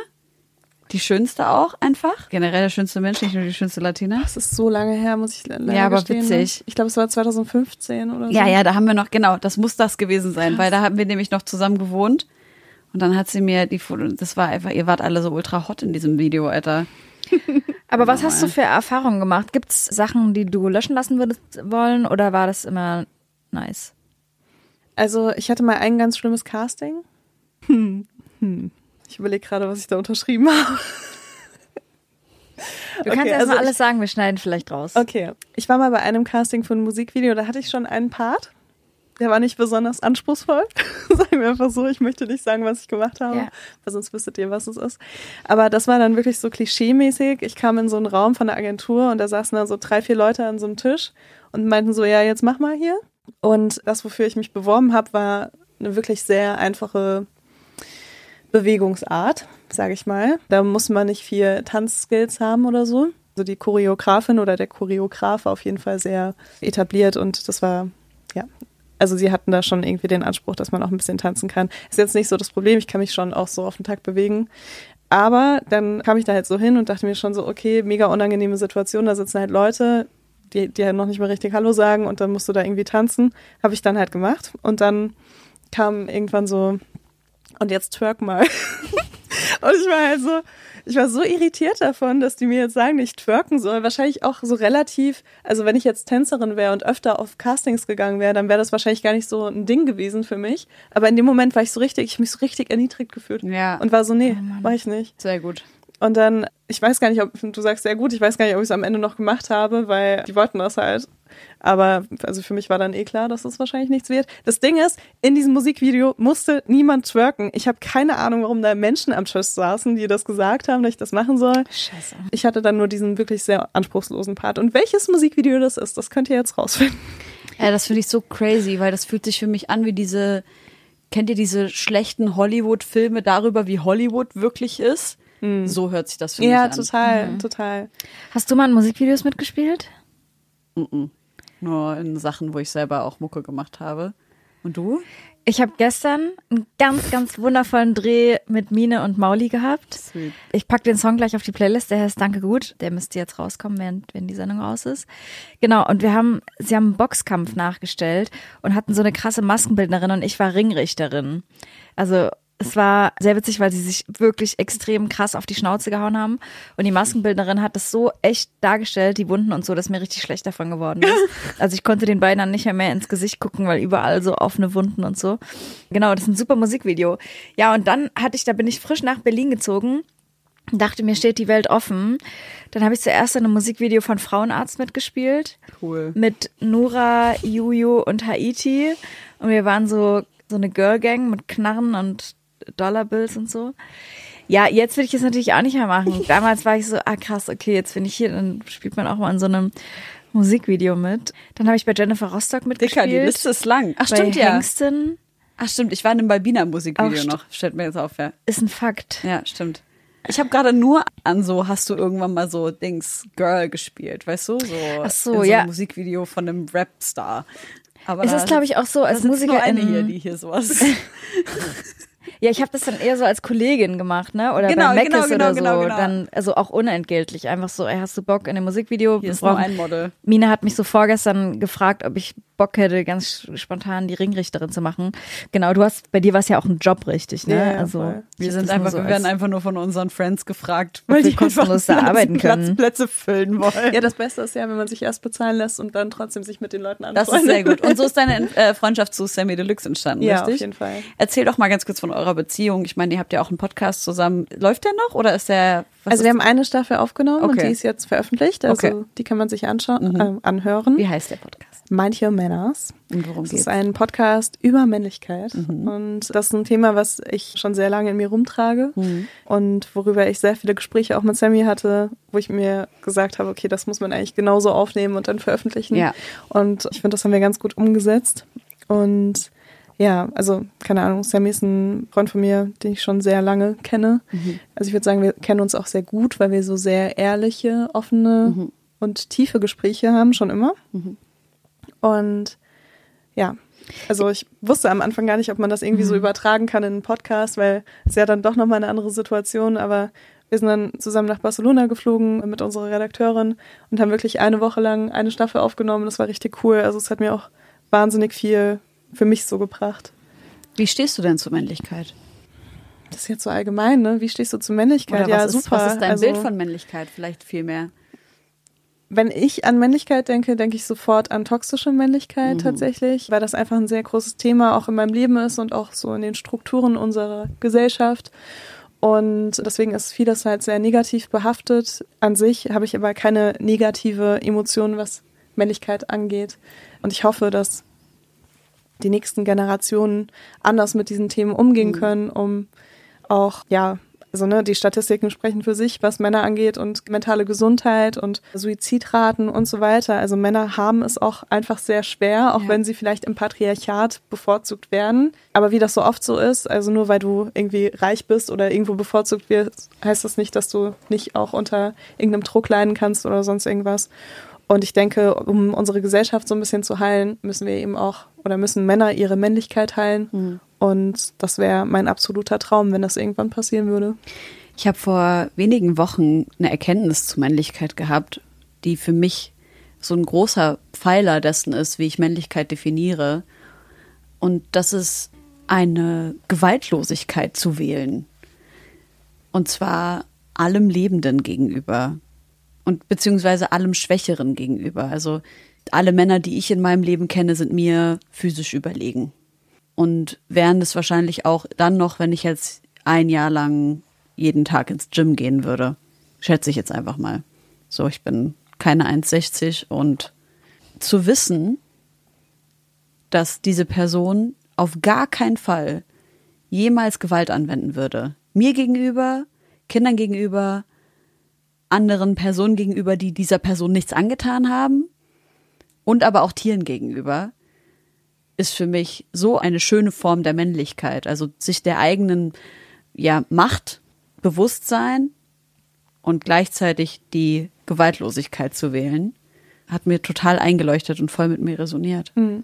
Die schönste auch einfach. Generell der schönste Mensch, nicht nur die schönste Latina. Das ist so lange her, muss ich leider Ja, aber gestehen, witzig. Ne? Ich glaube, es war 2015 oder so. Ja, ja, da haben wir noch, genau, das muss das gewesen sein, weil da haben wir nämlich noch zusammen gewohnt. Und dann hat sie mir die Foto, das war einfach, ihr wart alle so ultra hot in diesem Video, Alter. Aber was hast du für Erfahrungen gemacht? Gibt's Sachen, die du löschen lassen würdest wollen oder war das immer nice? Also ich hatte mal ein ganz schlimmes Casting. Hm. Hm. Ich überlege gerade, was ich da unterschrieben habe. Du kannst Okay, erst also alles sagen, wir schneiden vielleicht raus. Okay. Ich war mal bei einem Casting für ein Musikvideo, da hatte ich schon einen Part. Der war nicht besonders anspruchsvoll. Sagen wir einfach so, ich möchte nicht sagen, was ich gemacht habe, Ja. weil sonst wüsstet ihr, was es ist. Aber das war dann wirklich so klischee-mäßig. Ich kam in so einen Raum von der Agentur und da saßen da so drei, vier Leute an so einem Tisch und meinten so, ja, jetzt mach mal hier. Und das, wofür ich mich beworben habe, war eine wirklich sehr einfache Bewegungsart, sage ich mal. Da muss man nicht viel Tanzskills haben oder so. Also die Choreografin oder der Choreograf war auf jeden Fall sehr etabliert und das war, ja, also sie hatten da schon irgendwie den Anspruch, dass man auch ein bisschen tanzen kann. Ist jetzt nicht so das Problem, ich kann mich schon auch so auf den Takt bewegen. Aber dann kam ich da halt so hin und dachte mir schon so, okay, mega unangenehme Situation, da sitzen halt Leute, die, die halt noch nicht mal richtig Hallo sagen und dann musst du da irgendwie tanzen. Habe ich dann halt gemacht und dann kam irgendwann so, und jetzt twerk mal. und ich war halt so, ich war so irritiert davon, dass die mir jetzt sagen, ich twerken soll. Wahrscheinlich auch so relativ, also wenn ich jetzt Tänzerin wäre und öfter auf Castings gegangen wäre, dann wäre das wahrscheinlich gar nicht so ein Ding gewesen für mich. Aber in dem Moment war ich so richtig, ich habe mich so richtig erniedrigt gefühlt. Ja. Und war so, nee, Oh mach ich nicht. Sehr gut. Und dann, ich weiß gar nicht, ob du sagst sehr gut, ich weiß gar nicht, ob ich es am Ende noch gemacht habe, weil die wollten das halt. Aber also für mich war dann eh klar, dass es wahrscheinlich nichts wird. Das Ding ist, in diesem Musikvideo musste niemand twerken. Ich habe keine Ahnung, warum da Menschen am Tisch saßen, die das gesagt haben, dass ich das machen soll. Scheiße. Ich hatte dann nur diesen wirklich sehr anspruchslosen Part. Und welches Musikvideo das ist, das könnt ihr jetzt rausfinden. Ja, das finde ich so crazy, weil das fühlt sich für mich an wie diese, kennt ihr diese schlechten Hollywood-Filme darüber, wie Hollywood wirklich ist? So hört sich das für mich Ja, an. total, total. Hast du mal in Musikvideos mitgespielt? Nur in Sachen, wo ich selber auch Mucke gemacht habe. Und du? Ich habe gestern einen ganz, ganz wundervollen Dreh mit Mine und Mauli gehabt. Sweet. Ich pack den Song gleich auf die Playlist, der heißt Danke gut. Der müsste jetzt rauskommen, während, wenn die Sendung raus ist. Genau, und wir haben, sie haben einen Boxkampf nachgestellt und hatten so eine krasse Maskenbildnerin und ich war Ringrichterin. Also es war sehr witzig, weil sie sich wirklich extrem krass auf die Schnauze gehauen haben. Und die Maskenbildnerin hat das so echt dargestellt, die Wunden und so, dass mir richtig schlecht davon geworden ist. Also ich konnte den beiden dann nicht mehr, mehr ins Gesicht gucken, weil überall so offene Wunden und so. Genau, das ist ein super Musikvideo. Ja, und dann hatte ich, da bin ich frisch nach Berlin gezogen dachte, mir steht die Welt offen. Dann habe ich zuerst in einem Musikvideo von Frauenarzt mitgespielt. Cool. Mit Nura, Juju und Haiti. Und wir waren so, so eine Girl-Gang mit Knarren und Dollarbills und so. Ja, jetzt will ich es natürlich auch nicht mehr machen. Damals war ich so, ah krass, okay, jetzt bin ich hier, dann spielt man auch mal in so einem Musikvideo mit. Dann habe ich bei Jennifer Rostock mitgespielt. Dicker, die Liste ist lang. Ach, bei stimmt ja. Hengsten Ach, stimmt. Ich war in einem Balbina-Musikvideo Ach, st- noch. Stellt mir jetzt auf, ja. ist ein Fakt. Ja, stimmt. Ich habe gerade nur an so, hast du irgendwann mal so Dings Girl gespielt, weißt du? So, Ach so, so ja. einem Musikvideo von einem Rapstar. Aber Es ist, glaube ich, auch so, als sitzt nur eine hier, die hier sowas. Ja, ich habe das dann eher so als Kollegin gemacht, ne? Oder Genau, bei Mackes genau, genau, oder so. genau, genau. Dann, also auch unentgeltlich. Einfach so, ey, hast du Bock in dem Musikvideo? Hier ist nur brauchen- ein Model. Mine hat mich so vorgestern gefragt, ob ich Bock hätte, ganz spontan die Ringrichterin zu machen. Genau, du hast, bei dir war es ja auch ein Job, richtig, ne? Ja, ja, also voll. Wir sind einfach, so wir werden einfach nur von unseren Friends gefragt, Weil ob die kostenlos da arbeiten können. Plätze füllen wollen. Ja, das Beste ist ja, wenn man sich erst bezahlen lässt und dann trotzdem sich mit den Leuten Das ist anfreundet. sehr gut. Und so ist deine äh, Freundschaft zu Sammy Deluxe entstanden, Ja, richtig? auf jeden Fall. Erzähl doch mal ganz kurz von eurer Beziehung. Ich meine, ihr habt ja auch einen Podcast zusammen. Läuft der noch oder ist der? was Also wir haben eine Staffel aufgenommen und Okay. die ist jetzt veröffentlicht. Also Okay. die kann man sich anschauen, äh, anhören. Wie heißt der Podcast? Mind Your Manners. Und worum Das geht's? ist ein Podcast über Männlichkeit. Und das ist ein Thema, was ich schon sehr lange in mir rumtrage und worüber ich sehr viele Gespräche auch mit Sammy hatte, wo ich mir gesagt habe, okay, das muss man eigentlich genauso aufnehmen und dann veröffentlichen. Ja. Und ich finde, das haben wir ganz gut umgesetzt. Und ja, also keine Ahnung, Sammy ist ein Freund von mir, den ich schon sehr lange kenne. Also ich würde sagen, wir kennen uns auch sehr gut, weil wir so sehr ehrliche, offene und tiefe Gespräche haben, schon immer. Und ja, also ich wusste am Anfang gar nicht, ob man das irgendwie so übertragen kann in einen Podcast, weil es ja dann doch nochmal eine andere Situation, aber wir sind dann zusammen nach Barcelona geflogen mit unserer Redakteurin und haben wirklich eine Woche lang eine Staffel aufgenommen. Das war richtig cool. Also es hat mir auch wahnsinnig viel für mich so gebracht. Wie stehst du denn zur Männlichkeit? Das ist jetzt so allgemein, ne? Wie stehst du zur Männlichkeit? Oder ja, ist, super. Was ist dein also, Bild von Männlichkeit? Vielleicht viel mehr. Wenn ich an Männlichkeit denke, denke ich sofort an toxische Männlichkeit tatsächlich, weil das einfach ein sehr großes Thema auch in meinem Leben ist und auch so in den Strukturen unserer Gesellschaft. Und deswegen ist vieles halt sehr negativ behaftet. An sich habe ich aber keine negative Emotion, was Männlichkeit angeht. Und ich hoffe, dass die nächsten Generationen anders mit diesen Themen umgehen können, um auch ja also ne, die Statistiken sprechen für sich, was Männer angeht und mentale Gesundheit und Suizidraten und so weiter. Also Männer haben es auch einfach sehr schwer, auch ja. wenn sie vielleicht im Patriarchat bevorzugt werden. Aber wie das so oft so ist, also nur weil du irgendwie reich bist oder irgendwo bevorzugt wirst, heißt das nicht, dass du nicht auch unter irgendeinem Druck leiden kannst oder sonst irgendwas. Und ich denke, um unsere Gesellschaft so ein bisschen zu heilen, müssen wir eben auch oder müssen Männer ihre Männlichkeit heilen. Mhm. Und das wäre mein absoluter Traum, wenn das irgendwann passieren würde. Ich habe vor wenigen Wochen eine Erkenntnis zu Männlichkeit gehabt, die für mich so ein großer Pfeiler dessen ist, wie ich Männlichkeit definiere. Und das ist eine Gewaltlosigkeit zu wählen. Und zwar allem Lebenden gegenüber und beziehungsweise allem Schwächeren gegenüber. Also alle Männer, die ich in meinem Leben kenne, sind mir physisch überlegen und wären es wahrscheinlich auch dann noch, wenn ich jetzt ein Jahr lang jeden Tag ins Gym gehen würde. Schätze ich jetzt einfach mal. So, ich bin keine 1,60 und zu wissen, dass diese Person auf gar keinen Fall jemals Gewalt anwenden würde. Mir gegenüber, Kindern gegenüber, anderen Personen gegenüber, die dieser Person nichts angetan haben und aber auch Tieren gegenüber ist für mich so eine schöne Form der Männlichkeit. Also sich der eigenen ja, Macht bewusst sein und gleichzeitig die Gewaltlosigkeit zu wählen, hat mir total eingeleuchtet und voll mit mir resoniert. Mhm.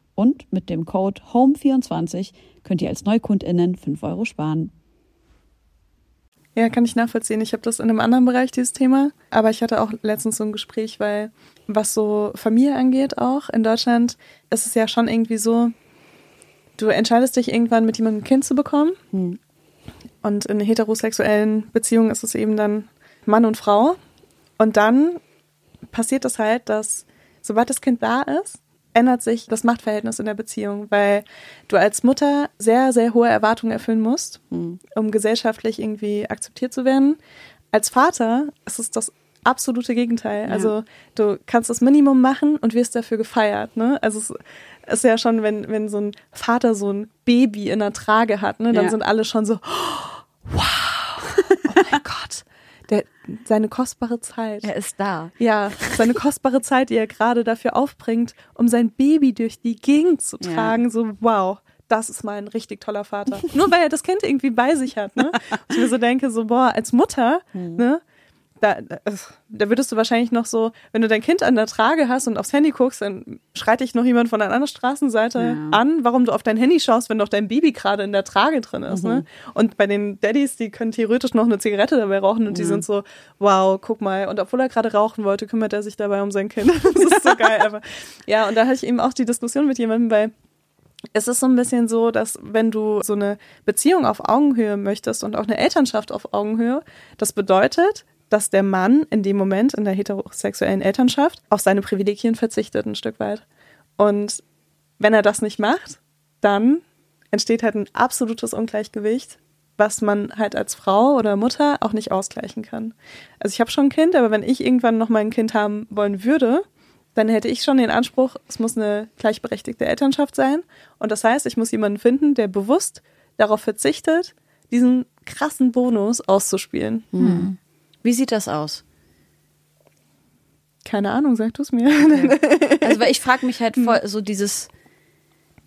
Und mit dem Code HOME24 könnt ihr als NeukundInnen 5 Euro sparen. Ja, kann ich nachvollziehen. Ich habe das in einem anderen Bereich, dieses Thema. Aber ich hatte auch letztens so ein Gespräch, weil was so Familie angeht auch in Deutschland, ist es ja schon irgendwie so, du entscheidest dich irgendwann mit jemandem ein Kind zu bekommen. Hm. Und in heterosexuellen Beziehungen ist es eben dann Mann und Frau. Und dann passiert das halt, dass sobald das Kind da ist, ändert sich das Machtverhältnis in der Beziehung, weil du als Mutter sehr, sehr hohe Erwartungen erfüllen musst, mhm. um gesellschaftlich irgendwie akzeptiert zu werden. Als Vater ist es das absolute Gegenteil. Ja. Also du kannst das Minimum machen und wirst dafür gefeiert. Ne? Also es ist ja schon, wenn, wenn so ein Vater so ein Baby in der Trage hat, ne, dann ja. sind alle schon so, oh, wow, oh mein Gott der, seine kostbare Zeit. Er ist da. Ja, seine kostbare Zeit, die er gerade dafür aufbringt, um sein Baby durch die Gegend zu tragen. Ja. So, wow das ist mal ein richtig toller Vater. Nur weil er das Kind irgendwie bei sich hat, ne? Und ich mir so denke, so, boah, als Mutter, hm. ne? Da, da würdest du wahrscheinlich noch so, wenn du dein Kind an der Trage hast und aufs Handy guckst, dann schreit dich noch jemand von der anderen Straßenseite ja. an, warum du auf dein Handy schaust, wenn doch dein Baby gerade in der Trage drin ist. Ne? Mhm. Ne? Und bei den Daddys, die können theoretisch noch eine Zigarette dabei rauchen und ja. die sind so, wow, guck mal. Und obwohl er gerade rauchen wollte, kümmert er sich dabei um sein Kind. das ist so geil. Aber, ja, und da hatte ich eben auch die Diskussion mit jemandem, weil es ist so ein bisschen so, dass wenn du so eine Beziehung auf Augenhöhe möchtest und auch eine Elternschaft auf Augenhöhe, das bedeutet, dass der Mann in dem Moment in der heterosexuellen Elternschaft auf seine Privilegien verzichtet ein Stück weit. Und wenn er das nicht macht, dann entsteht halt ein absolutes Ungleichgewicht, was man halt als Frau oder Mutter auch nicht ausgleichen kann. Also ich habe schon ein Kind, aber wenn ich irgendwann noch mal ein Kind haben wollen würde, dann hätte ich schon den Anspruch, es muss eine gleichberechtigte Elternschaft sein. Und das heißt, ich muss jemanden finden, der bewusst darauf verzichtet, diesen krassen Bonus auszuspielen. Hm. Wie sieht das aus? Keine Ahnung, sag du es mir. Okay. Also, weil ich frage mich halt voll, so dieses,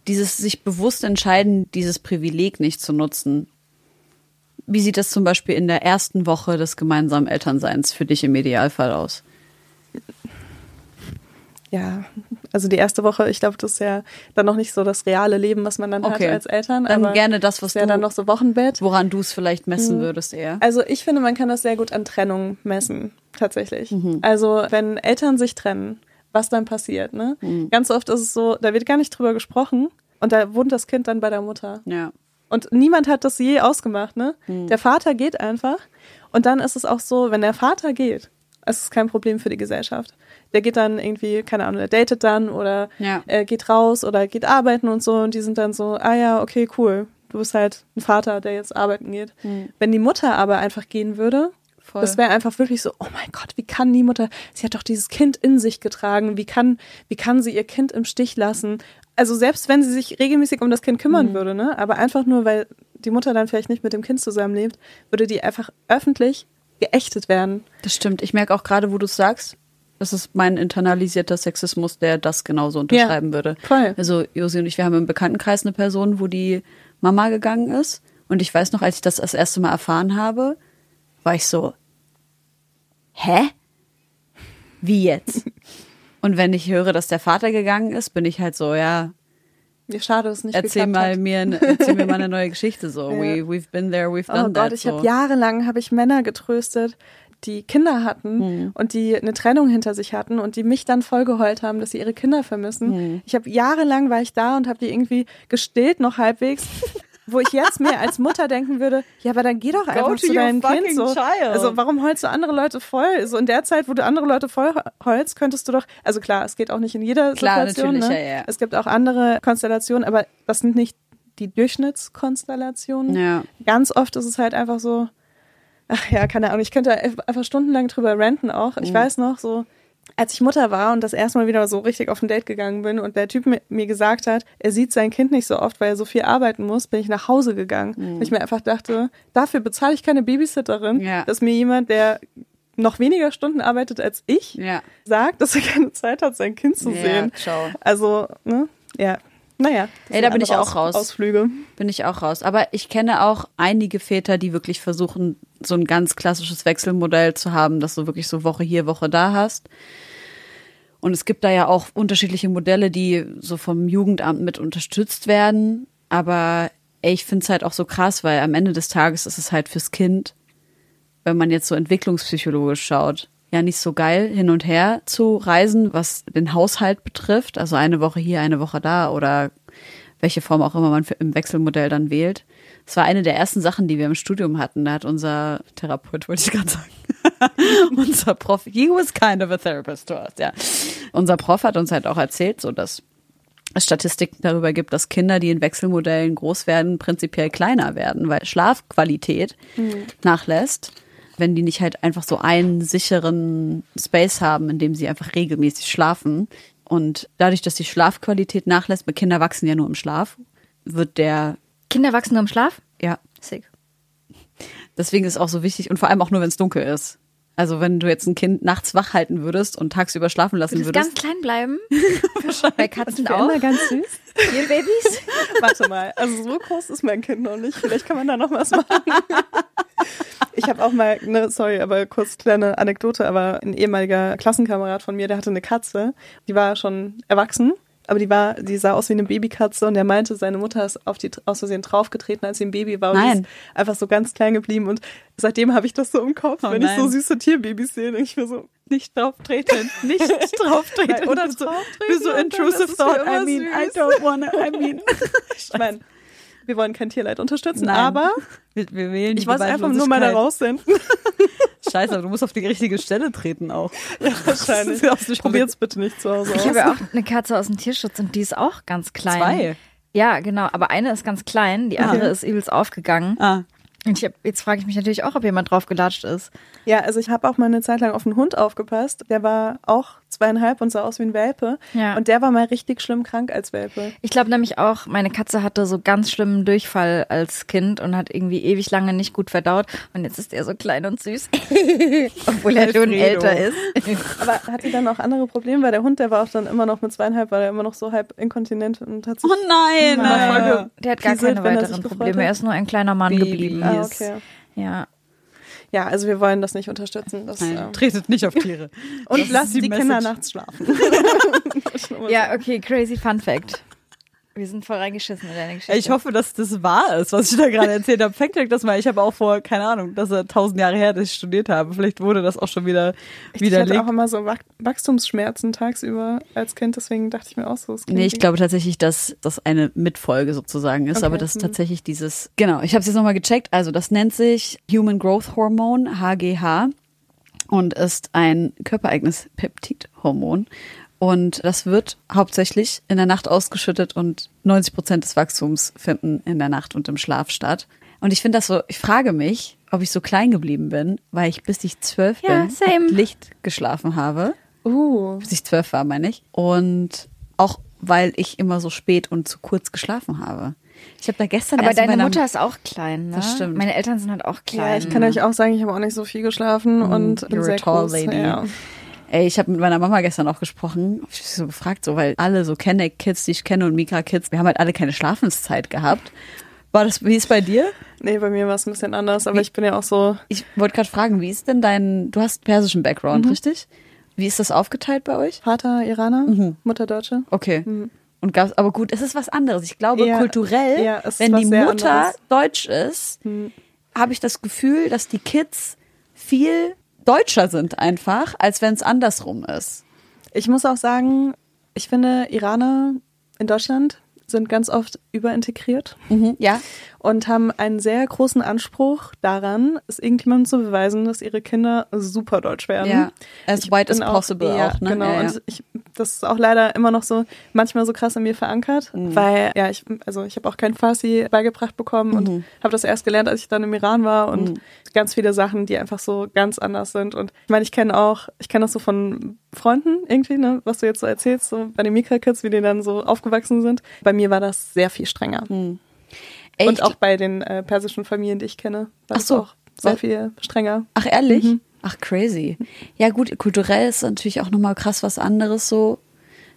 dieses sich bewusst entscheiden, dieses Privileg nicht zu nutzen. Wie sieht das zum Beispiel in der ersten Woche des gemeinsamen Elternseins für dich im Idealfall aus? Ja, also die erste Woche, ich glaube, das ist ja dann noch nicht so das reale Leben, was man dann Okay. hat als Eltern. Dann aber gerne das, was ist ja du- dann noch so Wochenbett. Woran du es vielleicht messen würdest eher? Also ich finde, man kann das sehr gut an Trennung messen, tatsächlich. Mhm. Also wenn Eltern sich trennen, was dann passiert, ne? Mhm. Ganz oft ist es so, da wird gar nicht drüber gesprochen und da wohnt das Kind dann bei der Mutter. Ja. Und niemand hat das je ausgemacht, ne? Mhm. Der Vater geht einfach. Und dann ist es auch so, wenn der Vater geht, es ist kein Problem für die Gesellschaft. Der geht dann irgendwie, keine Ahnung, der datet dann oder Ja. äh, geht raus oder geht arbeiten und so. Und die sind dann so, ah ja, okay, cool. Du bist halt ein Vater, der jetzt arbeiten geht. Wenn die Mutter aber einfach gehen würde, Voll. das wäre einfach wirklich so, oh mein Gott, wie kann die Mutter, sie hat doch dieses Kind in sich getragen, wie kann, wie kann sie ihr Kind im Stich lassen? Also selbst wenn sie sich regelmäßig um das Kind kümmern würde, ne, aber einfach nur, weil die Mutter dann vielleicht nicht mit dem Kind zusammenlebt, würde die einfach öffentlich geächtet werden. Das stimmt. Ich merke auch gerade, wo du es sagst. Das ist mein internalisierter Sexismus, der das genauso unterschreiben würde. voll. Also Josi und ich, wir haben im Bekanntenkreis eine Person, wo die Mama gegangen ist. Und ich weiß noch, als ich das das erste Mal erfahren habe, war ich so, hä? Wie jetzt? und wenn ich höre, dass der Vater gegangen ist, bin ich halt so, ja, Mir schade, dass es nicht erzähl mal hat. mir, eine- erzähl mir mal eine neue Geschichte so. Ja. We, we've been there, we've done Oh Gott, that. ich so. habe jahrelang habe ich Männer getröstet, die Kinder hatten Hm. und die eine Trennung hinter sich hatten und die mich dann voll geheult haben, dass sie ihre Kinder vermissen. Hm. Ich habe jahrelang war ich da und habe die irgendwie gestillt noch halbwegs. Wo ich jetzt mir als Mutter denken würde, ja, aber dann geh doch einfach zu deinem Kind so. child. Also warum heulst du andere Leute voll? So in der Zeit, wo du andere Leute voll heulst, könntest du doch, also klar, es geht auch nicht in jeder Klar, Situation. natürlich, ne? ja, ja. Es gibt auch andere Konstellationen, aber das sind nicht die Durchschnittskonstellationen Ja. ganz oft ist es halt einfach so, ach ja, keine Ahnung, ich könnte einfach stundenlang drüber ranten auch. Ich weiß noch, so, als ich Mutter war und das erste Mal wieder so richtig auf ein Date gegangen bin und der Typ mir, gesagt hat, er sieht sein Kind nicht so oft, weil er so viel arbeiten muss, bin ich nach Hause gegangen. Weil ich mir einfach dachte, dafür bezahle ich keine Babysitterin, Ja. dass mir jemand, der noch weniger Stunden arbeitet als ich, Ja. sagt, dass er keine Zeit hat, sein Kind zu Ja, sehen. ciao. Also, ne, ja, naja. Ey, da bin ich auch raus. Ausflüge. bin ich auch raus. Aber ich kenne auch einige Väter, die wirklich versuchen, so ein ganz klassisches Wechselmodell zu haben, dass du wirklich so Woche hier, Woche da hast. Und es gibt da ja auch unterschiedliche Modelle, die so vom Jugendamt mit unterstützt werden. Aber ey, ich finde es halt auch so krass, weil am Ende des Tages ist es halt fürs Kind, wenn man jetzt so entwicklungspsychologisch schaut, ja nicht so geil, hin und her zu reisen, was den Haushalt betrifft. Also eine Woche hier, eine Woche da oder welche Form auch immer man für, im Wechselmodell dann wählt. Das war eine der ersten Sachen, die wir im Studium hatten. Da hat unser Therapeut, wollte ich gerade sagen, unser Prof, he was kind of a therapist to us, ja. Unser Prof hat uns halt auch erzählt, so dass es Statistiken darüber gibt, dass Kinder, die in Wechselmodellen groß werden, prinzipiell kleiner werden, weil Schlafqualität nachlässt, wenn die nicht halt einfach so einen sicheren Space haben, in dem sie einfach regelmäßig schlafen. Und dadurch, dass die Schlafqualität nachlässt, weil Kinder wachsen ja nur im Schlaf, wird der, Kinder wachsen nur im Schlaf? ja, Sick. deswegen ist es auch so wichtig und vor allem auch nur, wenn es dunkel ist. Also wenn du jetzt ein Kind nachts wach halten würdest und tagsüber schlafen lassen Wird es ganz würdest, klein bleiben? Bei Katzen auch? immer ganz süß. Ihr Babys? Warte mal, also so groß ist mein Kind noch nicht. Vielleicht kann man da noch was machen. Ich habe auch mal, ne, sorry, aber kurz kleine Anekdote, aber ein ehemaliger Klassenkamerad von mir, der hatte eine Katze, die war schon erwachsen, aber die war, die sah aus wie eine Babykatze und der meinte, seine Mutter ist auf die aus Versehen draufgetreten, als sie ein Baby war und Nein. ist einfach so ganz klein geblieben und seitdem habe ich das so im Kopf, Oh wenn ich so nein. süße Tierbabys sehe, denke ich mir so, nicht drauftreten, nicht drauftreten. Nein, oder so, drauftreten so intrusive thought, I mean, I süß. don't wanna, I mean. Ich meine, wir wollen kein Tierleid unterstützen, Nein. aber wir, wir wählen ich wollte es einfach nur mal da raussenden. Scheiße, aber du musst auf die richtige Stelle treten auch. Wahrscheinlich. Das ist auch Probiert es bitte nicht zu Hause Ich aus. habe ja auch eine Katze aus dem Tierschutz und die ist auch ganz klein. Zwei. Ja, genau. Aber eine ist ganz klein, die andere ist übelst aufgegangen. Ah, Und ich hab, jetzt frage ich mich natürlich auch, ob jemand drauf gelatscht ist. Ja, also ich habe auch mal eine Zeit lang auf einen Hund aufgepasst. Der war auch zweieinhalb und sah aus wie ein Welpe. Ja. Und der war mal richtig schlimm krank als Welpe. Ich glaube nämlich auch, meine Katze hatte so ganz schlimmen Durchfall als Kind und hat irgendwie ewig lange nicht gut verdaut. Und jetzt ist er so klein und süß. Obwohl er schon älter ist. Aber hat die dann auch andere Probleme? Weil der Hund, der war auch dann immer noch mit zweieinhalb, war der immer noch so halb inkontinent und hat sich Oh nein! Folge- Der hat gar keine er weiteren Probleme. Er ist nur ein kleiner Mann Baby. geblieben. Ah, Ah, okay. Ja. Ja, also wir wollen das nicht unterstützen. Das, Nein, ähm, tretet nicht auf Tiere. und lasst die die, Kinder Message. nachts schlafen. Ja, okay, crazy Fun Fact. Wir sind voll reingeschissen in deine Geschichte. Ich hoffe, dass das wahr ist, was ich da gerade erzählt habe. Fact check das mal. Ich habe auch vor, keine Ahnung, das ist tausend Jahre her, dass ich studiert habe. Vielleicht wurde das auch schon wieder Ich hatte widerlegt. auch immer so Wach- Wachstumsschmerzen tagsüber als Kind, deswegen dachte ich mir auch so. Nee, ich glaube tatsächlich, dass das eine Mitfolge sozusagen ist, Okay, aber das ist hm. tatsächlich dieses, genau, ich habe es jetzt nochmal gecheckt, also das nennt sich Human Growth Hormone, HGH, und ist ein körpereigenes Peptidhormon. Und das wird hauptsächlich in der Nacht ausgeschüttet und 90 Prozent des Wachstums finden in der Nacht und im Schlaf statt. Und ich finde das so, ich frage mich, ob ich so klein geblieben bin, weil ich bis ich zwölf Ja, bin, Licht geschlafen habe Uh, bis ich zwölf war, meine ich. Und auch weil ich immer so spät und zu kurz geschlafen habe. Ich habe da gestern Aber deine Mutter ist auch klein, ne? Das stimmt. Meine Eltern sind halt auch klein. ja, ich kann euch auch sagen, ich habe auch nicht so viel geschlafen und bin you're a sehr tall groß. lady. Ja. Ey, ich habe mit meiner Mama gestern auch gesprochen. Ich hab sie so gefragt, so weil alle so Kenneck-Kids, die ich kenne und Mika-Kids, wir haben halt alle keine Schlafenszeit gehabt. War das, wie ist bei dir? Nee, bei mir war es ein bisschen anders, aber ich bin ja auch so, Ich wollte gerade fragen, wie ist denn dein, du hast persischen Mhm. Background, richtig? Wie ist das aufgeteilt bei euch? Vater Iraner, Mhm. Mutter Deutsche. Okay. Und gab's, aber gut, es ist was anderes. Ich glaube, Ja, kulturell, ja, wenn die Mutter anderes. deutsch ist, Hm. habe ich das Gefühl, dass die Kids viel deutscher sind einfach, als wenn es andersrum ist. Ich muss auch sagen, ich finde, Iraner in Deutschland sind ganz oft überintegriert Mhm, ja. und haben einen sehr großen Anspruch daran, es irgendjemandem zu beweisen, dass ihre Kinder super deutsch werden. Ja, as Ich white as possible ja, auch, ne? Genau, Ja, ja. und ich, das ist auch leider immer noch so, manchmal so krass in mir verankert, Mhm. weil, ja, ich, also ich habe auch kein Farsi beigebracht bekommen Mhm. und habe das erst gelernt, als ich dann im Iran war und ganz viele Sachen, die einfach so ganz anders sind. Und ich meine, ich kenne auch, ich kenne das so von Freunden irgendwie, ne, was du jetzt so erzählst, so bei den Mika-Kids, wie die dann so aufgewachsen sind. Bei mir war das sehr viel strenger. Ey, und ich- auch bei den äh, persischen Familien, die ich kenne, war Ach das so. auch sehr Was- viel strenger. Ach, ehrlich? Mhm. Ach, crazy. Ja, gut, kulturell ist natürlich auch nochmal krass was anderes so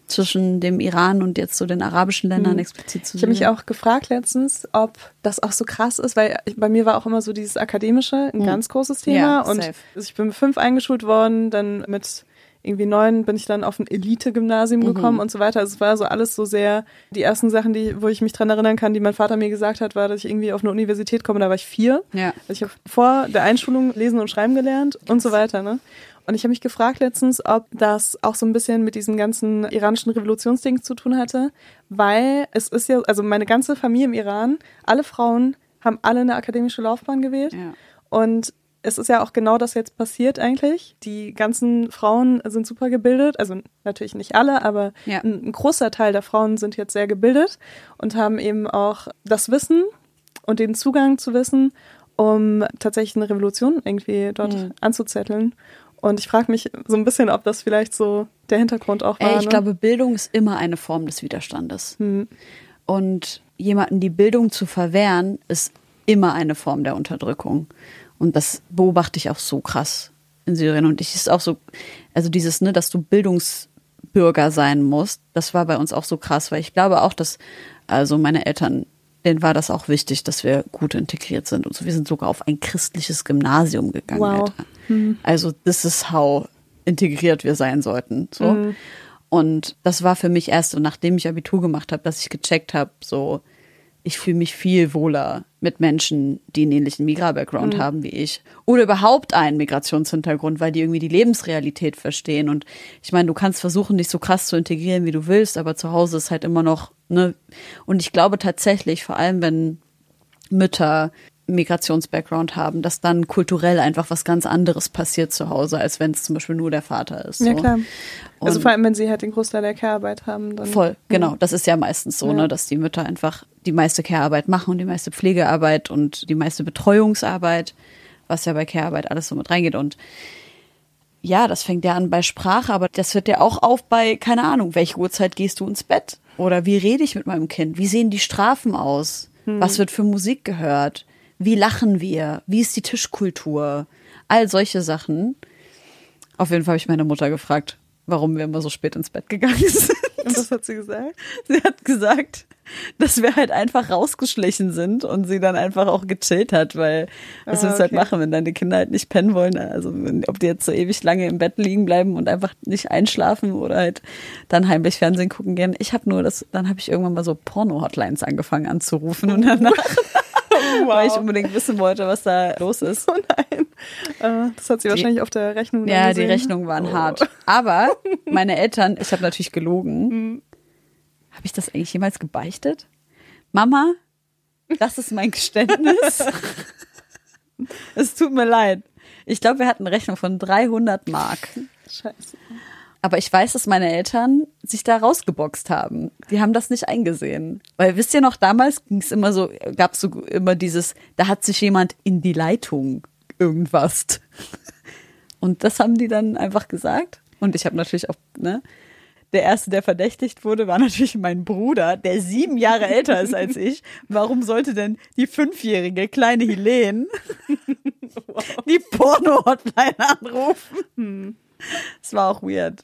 zwischen dem Iran und jetzt so den arabischen Ländern explizit zu Mhm. Ich habe mich sehen. auch gefragt letztens, ob das auch so krass ist, weil ich- bei mir war auch immer so dieses Akademische ein ganz großes Thema. Ja, und safe. also ich bin mit fünf eingeschult worden, dann mit irgendwie neun bin ich dann auf ein Elite-Gymnasium Mhm. gekommen und so weiter. Also es war so alles so sehr, die ersten Sachen, die, wo ich mich dran erinnern kann, die mein Vater mir gesagt hat, war, dass ich irgendwie auf eine Universität komme, da war ich vier. Ja. Also ich habe vor der Einschulung lesen und schreiben gelernt und so weiter. Ne? Und ich habe mich gefragt letztens, ob das auch so ein bisschen mit diesem ganzen iranischen Revolutionsding zu tun hatte, weil es ist ja, also meine ganze Familie im Iran, alle Frauen haben alle eine akademische Laufbahn gewählt Ja. und es ist ja auch genau das jetzt passiert eigentlich. Die ganzen Frauen sind super gebildet, also natürlich nicht alle, aber Ja. ein, ein großer Teil der Frauen sind jetzt sehr gebildet und haben eben auch das Wissen und den Zugang zu Wissen, um tatsächlich eine Revolution irgendwie dort Mhm. anzuzetteln. Und ich frage mich so ein bisschen, ob das vielleicht so der Hintergrund auch war. Ey, ich ne? glaube, Bildung ist immer eine Form des Widerstandes. Hm. Und jemanden die Bildung zu verwehren, ist immer eine Form der Unterdrückung. Und das beobachte ich auch so krass in Syrien. Und ich ist auch so, also dieses, ne, dass du Bildungsbürger sein musst, das war bei uns auch so krass, weil ich glaube auch, dass, also meine Eltern, denen war das auch wichtig, dass wir gut integriert sind und so. Wir sind sogar auf ein christliches Gymnasium gegangen, Wow. Alter. Also, this is how integriert wir sein sollten. So. Und das war für mich erst so, nachdem ich Abitur gemacht habe, dass ich gecheckt habe, so, ich fühle mich viel wohler mit Menschen, die einen ähnlichen Migra-Background haben wie ich. Oder überhaupt einen Migrationshintergrund, weil die irgendwie die Lebensrealität verstehen. Und ich meine, du kannst versuchen, dich so krass zu integrieren, wie du willst, aber zu Hause ist halt immer noch, ne? Und ich glaube tatsächlich, vor allem wenn Mütter Migrations-Background haben, dass dann kulturell einfach was ganz anderes passiert zu Hause, als wenn es zum Beispiel nur der Vater ist. Ja, so. klar. Also Und- vor allem, wenn sie halt den Großteil der Care-Arbeit haben. Dann, Voll, genau. Das ist ja meistens so, Ja. ne, dass die Mütter einfach die meiste Care-Arbeit machen und die meiste Pflegearbeit und die meiste Betreuungsarbeit, was ja bei Care-Arbeit alles so mit reingeht. Und ja, das fängt ja an bei Sprache, aber das hört ja auch auf bei, keine Ahnung, welche Uhrzeit gehst du ins Bett? Oder wie rede ich mit meinem Kind? Wie sehen die Strafen aus? Was wird für Musik gehört? Wie lachen wir? Wie ist die Tischkultur? All solche Sachen. Auf jeden Fall habe ich meine Mutter gefragt, warum wir immer so spät ins Bett gegangen sind. Und was hat sie gesagt? Sie hat gesagt, dass wir halt einfach rausgeschlichen sind und sie dann einfach auch gechillt hat, weil was Ah, willst du halt okay. machen, wenn deine Kinder halt nicht pennen wollen, also wenn, ob die jetzt so ewig lange im Bett liegen bleiben und einfach nicht einschlafen oder halt dann heimlich Fernsehen gucken gehen. Ich habe nur das, dann habe ich irgendwann mal so Porno-Hotlines angefangen anzurufen und danach, weil ich unbedingt wissen wollte, was da los ist. Oh nein. Äh, das hat sie wahrscheinlich auf der Rechnung Ja, die gesehen. Rechnungen waren Oh. hart. Aber meine Eltern, ich habe natürlich gelogen. Mhm. Habe ich das eigentlich jemals gebeichtet? Mama, das ist mein Geständnis. es tut mir leid. Ich glaube, wir hatten eine Rechnung von 300 Mark. Scheiße. Aber ich weiß, dass meine Eltern sich da rausgeboxt haben. Die haben das nicht eingesehen. Weil wisst ihr noch, damals ging es immer so, gab es so immer dieses, da hat sich jemand in die Leitung irgendwas. Und das haben die dann einfach gesagt. Und ich habe natürlich auch, ne, der erste, der verdächtigt wurde, war natürlich mein Bruder, der sieben Jahre älter ist als ich. Warum sollte denn die fünfjährige kleine Helene die Porno-Hotline anrufen? Das war auch weird.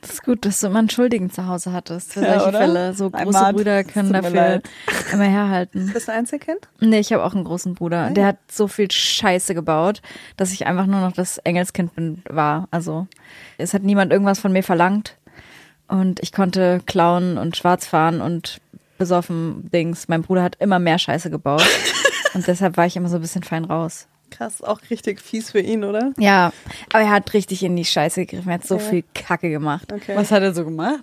Das ist gut, dass du immer einen Schuldigen zu Hause hattest für Ja, solche oder? Fälle. So Ein große Mann. Brüder können dafür leid. immer herhalten. Bist du Einzelkind? Nee, ich habe auch einen großen Bruder. Der hat so viel Scheiße gebaut, dass ich einfach nur noch das Engelskind bin, war. Also es hat niemand irgendwas von mir verlangt. Und ich konnte klauen und schwarz fahren und besoffen Dings. Mein Bruder hat immer mehr Scheiße gebaut. und deshalb war ich immer so ein bisschen fein raus. Krass, auch richtig fies für ihn, oder? Ja, aber er hat richtig in die Scheiße gegriffen. Er hat so Ja. viel Kacke gemacht. Okay. Was hat er so gemacht?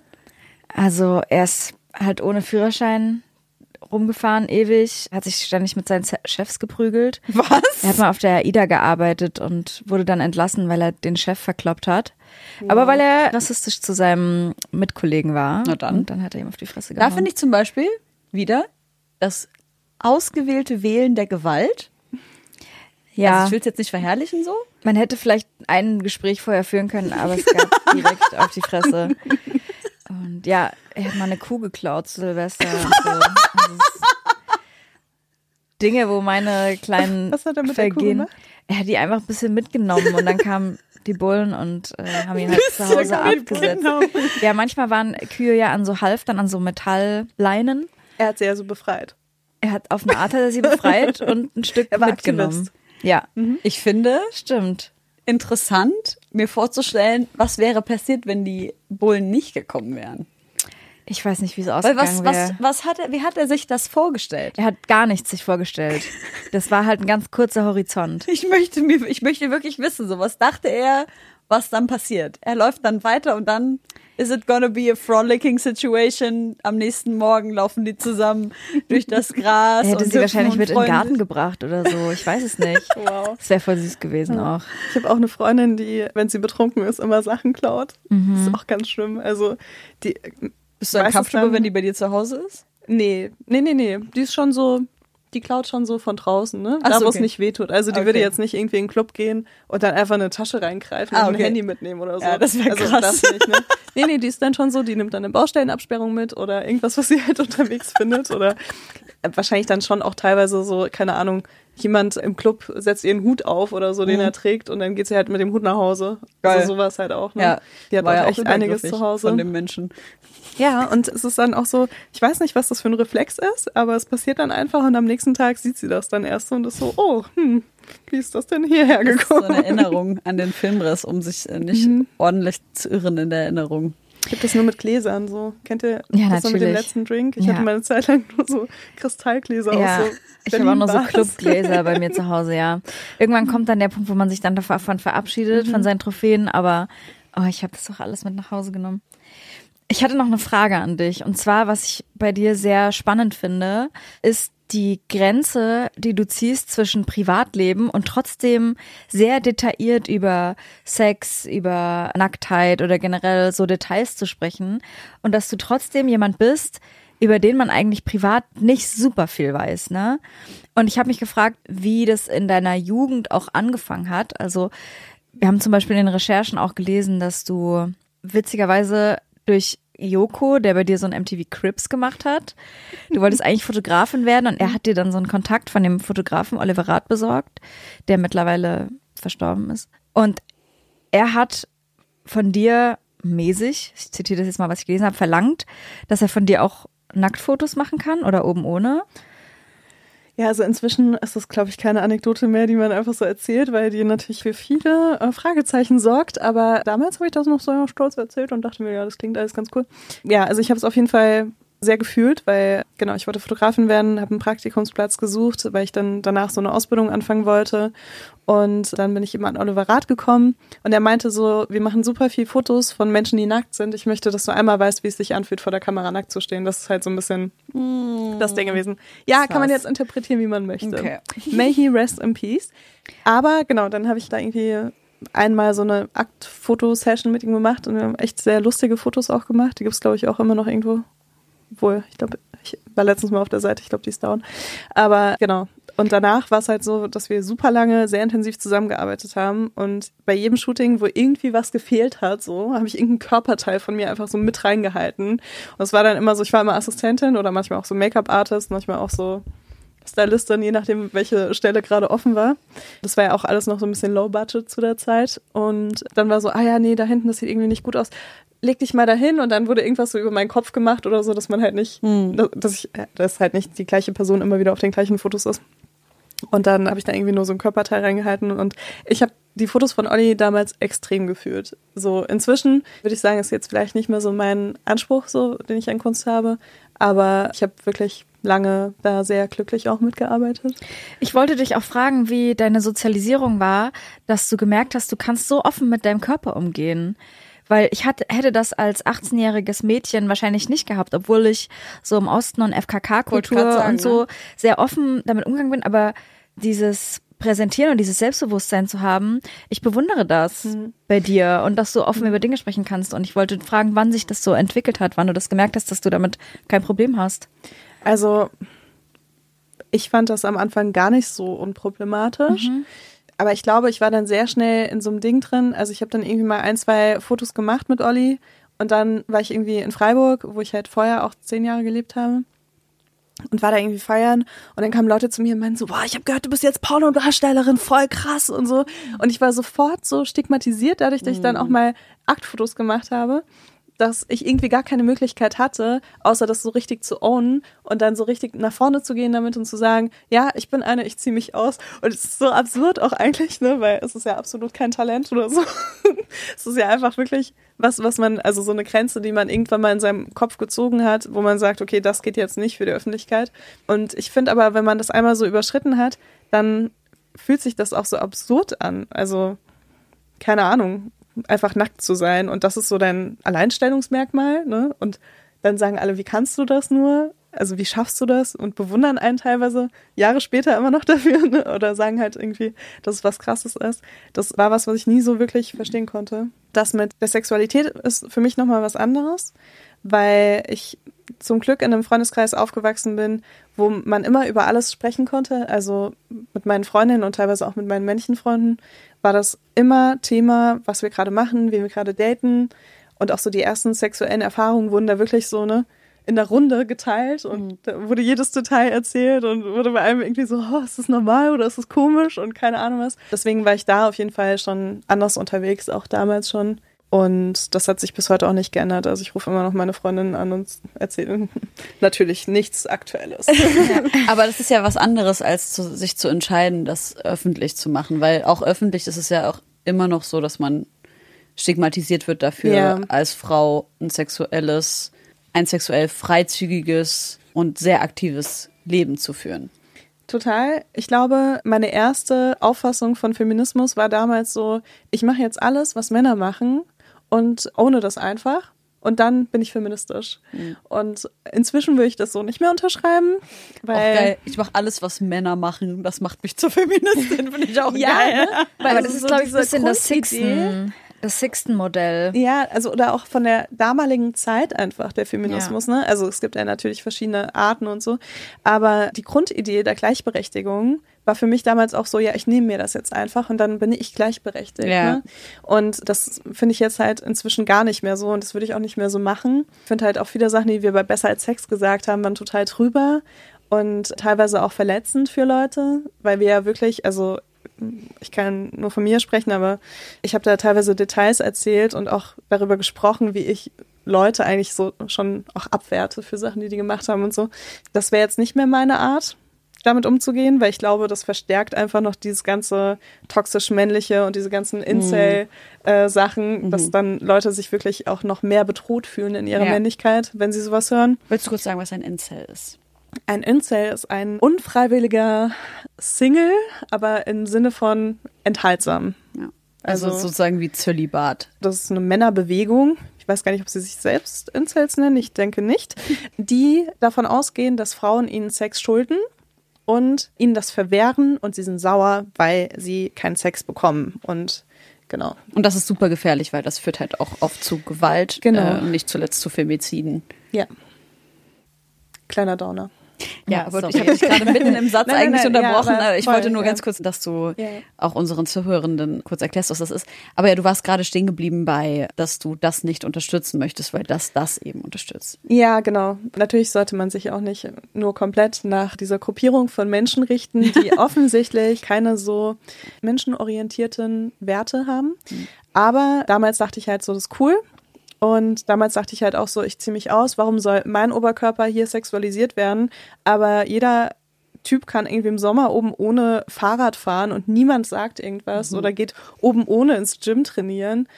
Also er ist halt ohne Führerschein rumgefahren, ewig, hat sich ständig mit seinen Chefs geprügelt. Was? Er hat mal auf der AIDA gearbeitet und wurde dann entlassen, weil er den Chef verkloppt hat. Aber weil er rassistisch zu seinem Mitkollegen war. Na dann. Und dann hat er ihm auf die Fresse Da gehauen. finde ich zum Beispiel wieder das ausgewählte Wählen der Gewalt. Ja, Also ich will es jetzt nicht verherrlichen so. man hätte vielleicht ein Gespräch vorher führen können, aber es gab direkt auf die Fresse. Und ja, er hat mal eine Kuh geklaut Silvester. So. Also Dinge, wo meine kleinen Was hat er mit der Kuh Vergehen, gemacht? er hat die einfach ein bisschen mitgenommen und dann kamen die Bullen und äh, haben ihn halt zu Hause abgesetzt. Ja, manchmal waren Kühe ja an so Halftern, an so Metallleinen. Er hat sie ja so befreit. Er hat auf eine Art hat er sie befreit und ein Stück mitgenommen. Aktivist. Ja, Ich finde stimmt. interessant, mir vorzustellen, was wäre passiert, wenn die Bullen nicht gekommen wären. Ich weiß nicht, wie es ausgegangen was, was, was hat er, wie hat er sich das vorgestellt? Er hat gar nichts sich vorgestellt. Das war halt ein ganz kurzer Horizont. Ich möchte mir, ich möchte wirklich wissen, so was dachte er, was dann passiert. Er läuft dann weiter und dann is it gonna be a frolicking situation? Am nächsten Morgen laufen die zusammen durch das Gras. Er hätte und sie wahrscheinlich und mit in den Garten gebracht oder so. Ich weiß es nicht. Wow. Das wäre voll süß gewesen auch. Ich habe auch eine Freundin, die, wenn sie betrunken ist, immer Sachen klaut. Mhm. Das ist auch ganz schlimm. Also die Bist du comfortable, dann- wenn die bei dir zu Hause ist? Nee, nee, nee, nee. Die ist schon so, die klaut schon so von draußen, ne? Ach Da, so, wo es okay. nicht wehtut. Also die Okay. würde jetzt nicht irgendwie in den Club gehen und dann einfach eine Tasche reingreifen Ah, und okay. ein Handy mitnehmen oder so. Ja, das wär also krass. das nicht, ne? Nee, nee, die ist dann schon so, die nimmt dann eine Baustellenabsperrung mit oder irgendwas, was sie halt unterwegs findet. Oder äh, wahrscheinlich dann schon auch teilweise so, keine Ahnung, jemand im Club setzt ihren Hut auf oder so, den Mhm. er trägt und dann geht sie halt mit dem Hut nach Hause. Geil. Also sowas halt auch, ne? Ja, Die hat auch ja echt einiges zu Hause. Von dem Menschen. Ja, und es ist dann auch so, ich weiß nicht, was das für ein Reflex ist, aber es passiert dann einfach und am nächsten Tag sieht sie das dann erst und ist so, oh, hm, wie ist das denn hierher Das ist so gekommen? eine Erinnerung an den Filmriss, um sich äh, nicht Mhm. ordentlich zu irren in der Erinnerung. Ich habe das nur mit Gläsern so. Kennt ihr Ja, das so mit dem letzten Drink? Ich Ja. hatte mal eine Zeit lang nur so Kristallgläser Ja, aus so ich habe auch noch so. Clubgläser bei mir zu Hause, ja. Irgendwann kommt dann der Punkt, wo man sich dann davon verabschiedet, Mhm. von seinen Trophäen, aber oh, ich habe das doch alles mit nach Hause genommen. Ich hatte noch eine Frage an dich. Und zwar, was ich bei dir sehr spannend finde, ist die Grenze, die du ziehst zwischen Privatleben und trotzdem sehr detailliert über Sex, über Nacktheit oder generell so Details zu sprechen. Und dass du trotzdem jemand bist, über den man eigentlich privat nicht super viel weiß, ne? Und ich habe mich gefragt, wie das in deiner Jugend auch angefangen hat. Also wir haben zum Beispiel in den Recherchen auch gelesen, dass du witzigerweise durch Joko, der bei dir so ein MTV Crips gemacht hat. Du wolltest eigentlich Fotografin werden und er hat dir dann so einen Kontakt von dem Fotografen Oliver Rath besorgt, der mittlerweile verstorben ist. Und er hat von dir mäßig, ich zitiere das jetzt mal, was ich gelesen habe, verlangt, dass er von dir auch Nacktfotos machen kann oder oben ohne. Ja, also inzwischen ist das, glaube ich, keine Anekdote mehr, die man einfach so erzählt, weil die natürlich für viele äh, Fragezeichen sorgt. Aber damals habe ich das noch so stolz erzählt und dachte mir, ja, das klingt alles ganz cool. Ja, also ich habe es auf jeden Fall sehr gefühlt, weil genau, ich wollte Fotografin werden, habe einen Praktikumsplatz gesucht, weil ich dann danach so eine Ausbildung anfangen wollte. Und dann bin ich eben an Oliver Rath gekommen und er meinte so, wir machen super viel Fotos von Menschen, die nackt sind. Ich möchte, dass du einmal weißt, wie es sich anfühlt, vor der Kamera nackt zu stehen. Das ist halt so ein bisschen mm. das Ding gewesen. Ja, kann man jetzt interpretieren, wie man möchte. Okay. May he rest in peace. Aber genau, dann habe ich da irgendwie einmal so eine Aktfotosession mit ihm gemacht und wir haben echt sehr lustige Fotos auch gemacht. Die gibt es, glaube ich, auch immer noch irgendwo obwohl, ich glaube, ich war letztens mal auf der Seite, ich glaube, die ist down. Aber genau. Und danach war es halt so, dass wir super lange, sehr intensiv zusammengearbeitet haben. Und bei jedem Shooting, wo irgendwie was gefehlt hat, so, habe ich irgendeinen Körperteil von mir einfach so mit reingehalten. Und es war dann immer so, ich war immer Assistentin oder manchmal auch so Make-up-Artist, manchmal auch so Stylistin, je nachdem, welche Stelle gerade offen war. Das war ja auch alles noch so ein bisschen low budget zu der Zeit. Und dann war so, ah ja, nee, da hinten, das sieht irgendwie nicht gut aus leg dich mal dahin und dann wurde irgendwas so über meinen Kopf gemacht oder so, dass man halt nicht, hm. dass ich, dass halt nicht die gleiche Person immer wieder auf den gleichen Fotos ist. Und dann habe ich da irgendwie nur so ein Körperteil reingehalten und ich habe die Fotos von Olli damals extrem gefühlt. So inzwischen würde ich sagen, ist jetzt vielleicht nicht mehr so mein Anspruch, so den ich an Kunst habe, aber ich habe wirklich lange da sehr glücklich auch mitgearbeitet. Ich wollte dich auch fragen, wie deine Sozialisierung war, dass du gemerkt hast, du kannst so offen mit deinem Körper umgehen weil ich hatte, hätte das als 18-jähriges Mädchen wahrscheinlich nicht gehabt, obwohl ich so im Osten und FKK-Kultur und so ne? sehr offen damit umgegangen bin, aber dieses Präsentieren und dieses Selbstbewusstsein zu haben, ich bewundere das mhm. bei dir und dass du offen mhm. über Dinge sprechen kannst. Und ich wollte fragen, wann sich das so entwickelt hat, wann du das gemerkt hast, dass du damit kein Problem hast. Also, ich fand das am Anfang gar nicht so unproblematisch. Mhm. Aber ich glaube, ich war dann sehr schnell in so einem Ding drin. Also ich habe dann irgendwie mal ein, zwei Fotos gemacht mit Olli. Und dann war ich irgendwie in Freiburg, wo ich halt vorher auch zehn Jahre gelebt habe. Und war da irgendwie feiern. Und dann kamen Leute zu mir und meinten so, boah, ich habe gehört, du bist jetzt Pornodarstellerin, voll krass und so. Und ich war sofort so stigmatisiert, dadurch, dass ich dann auch mhm. mal Aktfotos gemacht habe dass ich irgendwie gar keine Möglichkeit hatte, außer das so richtig zu ownen und dann so richtig nach vorne zu gehen damit und zu sagen, ja, ich bin eine, ich ziehe mich aus. Und es ist so absurd auch eigentlich, ne, weil es ist ja absolut kein Talent oder so. es ist ja einfach wirklich was, was man, also so eine Grenze, die man irgendwann mal in seinem Kopf gezogen hat, wo man sagt, okay, das geht jetzt nicht für die Öffentlichkeit. Und ich finde aber, wenn man das einmal so überschritten hat, dann fühlt sich das auch so absurd an. Also, keine Ahnung einfach nackt zu sein. Und das ist so dein Alleinstellungsmerkmal. Ne? Und dann sagen alle, wie kannst du das nur? Also wie schaffst du das? Und bewundern einen teilweise Jahre später immer noch dafür. Ne? Oder sagen halt irgendwie, dass es was Krasses ist. Das war was, was ich nie so wirklich verstehen konnte. Das mit der Sexualität ist für mich nochmal was anderes, weil ich zum Glück in einem Freundeskreis aufgewachsen bin, wo man immer über alles sprechen konnte. Also mit meinen Freundinnen und teilweise auch mit meinen Männchenfreunden war das immer Thema, was wir gerade machen, wie wir gerade daten. Und auch so die ersten sexuellen Erfahrungen wurden da wirklich so, ne, in der Runde geteilt und mhm. da wurde jedes Detail erzählt und wurde bei einem irgendwie so, oh, ist das normal oder ist das komisch und keine Ahnung was. Deswegen war ich da auf jeden Fall schon anders unterwegs, auch damals schon. Und das hat sich bis heute auch nicht geändert. Also ich rufe immer noch meine Freundinnen an und erzähle natürlich nichts Aktuelles. Ja, aber das ist ja was anderes, als zu, sich zu entscheiden, das öffentlich zu machen. Weil auch öffentlich ist es ja auch immer noch so, dass man stigmatisiert wird dafür, ja. als Frau ein sexuelles, ein sexuell freizügiges und sehr aktives Leben zu führen. Total. Ich glaube, meine erste Auffassung von Feminismus war damals so, ich mache jetzt alles, was Männer machen und ohne das einfach. Und dann bin ich feministisch. Mhm. Und inzwischen will ich das so nicht mehr unterschreiben. Weil auch geil. Ich mache alles, was Männer machen. Das macht mich zur Feministin, finde ich auch ja, geil. Ne? Weil also das ist, so glaube ich, ein bisschen das Sixten. Das Sixten-Modell. Ja, also oder auch von der damaligen Zeit einfach der Feminismus. Ja. Ne? Also es gibt ja natürlich verschiedene Arten und so. Aber die Grundidee der Gleichberechtigung war für mich damals auch so, ja, ich nehme mir das jetzt einfach und dann bin ich gleichberechtigt. Ja. Ne? Und das finde ich jetzt halt inzwischen gar nicht mehr so und das würde ich auch nicht mehr so machen. Ich finde halt auch viele Sachen, die wir bei Besser als Sex gesagt haben, waren total drüber und teilweise auch verletzend für Leute, weil wir ja wirklich, also ich kann nur von mir sprechen, aber ich habe da teilweise Details erzählt und auch darüber gesprochen, wie ich Leute eigentlich so schon auch abwerte für Sachen, die die gemacht haben und so. Das wäre jetzt nicht mehr meine Art, damit umzugehen, weil ich glaube, das verstärkt einfach noch dieses ganze toxisch männliche und diese ganzen Incel-Sachen, mhm. äh, dass dann Leute sich wirklich auch noch mehr bedroht fühlen in ihrer ja. Männlichkeit, wenn sie sowas hören. Willst du kurz sagen, was ein Incel ist? Ein Incel ist ein unfreiwilliger Single, aber im Sinne von enthaltsam. Ja. Also, also sozusagen wie Zölibat. Das ist eine Männerbewegung. Ich weiß gar nicht, ob sie sich selbst Incels nennen, ich denke nicht. Die davon ausgehen, dass Frauen ihnen Sex schulden und ihnen das verwehren und sie sind sauer, weil sie keinen Sex bekommen. Und genau. Und das ist super gefährlich, weil das führt halt auch oft zu Gewalt genau. äh, und nicht zuletzt zu Femiziden. Ja. Kleiner Downer. Ja, ja ich habe dich gerade mitten im Satz nein, eigentlich nein, nein, unterbrochen. Ja, ich voll, wollte nur ja. ganz kurz, dass du auch unseren Zuhörenden kurz erklärst, was das ist. Aber ja, du warst gerade stehen geblieben bei, dass du das nicht unterstützen möchtest, weil das das eben unterstützt. Ja, genau. Natürlich sollte man sich auch nicht nur komplett nach dieser Gruppierung von Menschen richten, die offensichtlich keine so menschenorientierten Werte haben. Mhm. Aber damals dachte ich halt so, das ist cool. Und damals dachte ich halt auch so, ich ziehe mich aus, warum soll mein Oberkörper hier sexualisiert werden? Aber jeder Typ kann irgendwie im Sommer oben ohne Fahrrad fahren und niemand sagt irgendwas mhm. oder geht oben ohne ins Gym trainieren.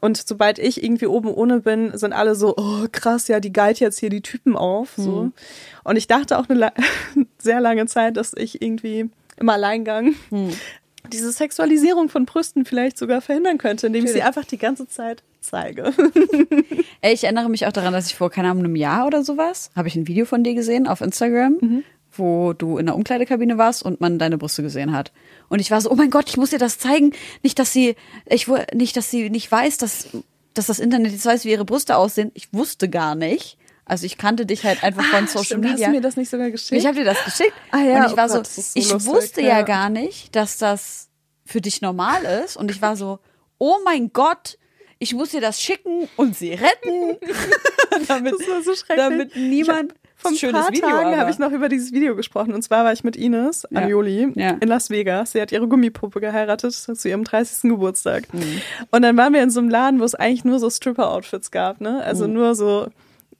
Und sobald ich irgendwie oben ohne bin, sind alle so, oh krass, ja, die geilt jetzt hier die Typen auf. So. Mhm. Und ich dachte auch eine sehr lange Zeit, dass ich irgendwie im Alleingang mhm. diese Sexualisierung von Brüsten vielleicht sogar verhindern könnte, indem ich sie einfach die ganze Zeit zeige. ich erinnere mich auch daran, dass ich vor, keine Ahnung, einem Jahr oder sowas, habe ich ein Video von dir gesehen auf Instagram, mhm. wo du in der Umkleidekabine warst und man deine Brüste gesehen hat. Und ich war so, oh mein Gott, ich muss dir das zeigen. Nicht, dass sie, ich nicht, dass sie nicht weiß, dass, dass das Internet jetzt weiß, wie ihre Brüste aussehen. Ich wusste gar nicht. Also ich kannte dich halt einfach von ah, Social stimmt, Media. Hast du mir das nicht sogar geschickt? Ich habe dir das geschickt. Ah, ja, und ich war oh Gott, so, so, ich lustig, wusste ja. ja gar nicht, dass das für dich normal ist. Und ich war so, oh mein Gott, ich muss dir das schicken und sie retten. damit, das war so schrecklich. Damit niemand. Vor ein paar Video, Tagen habe ich noch über dieses Video gesprochen. Und zwar war ich mit Ines ja. Anjoli ja. in Las Vegas. Sie hat ihre Gummipuppe geheiratet zu ihrem 30. Geburtstag. Mhm. Und dann waren wir in so einem Laden, wo es eigentlich nur so Stripper-Outfits gab. Ne? Also mhm. nur so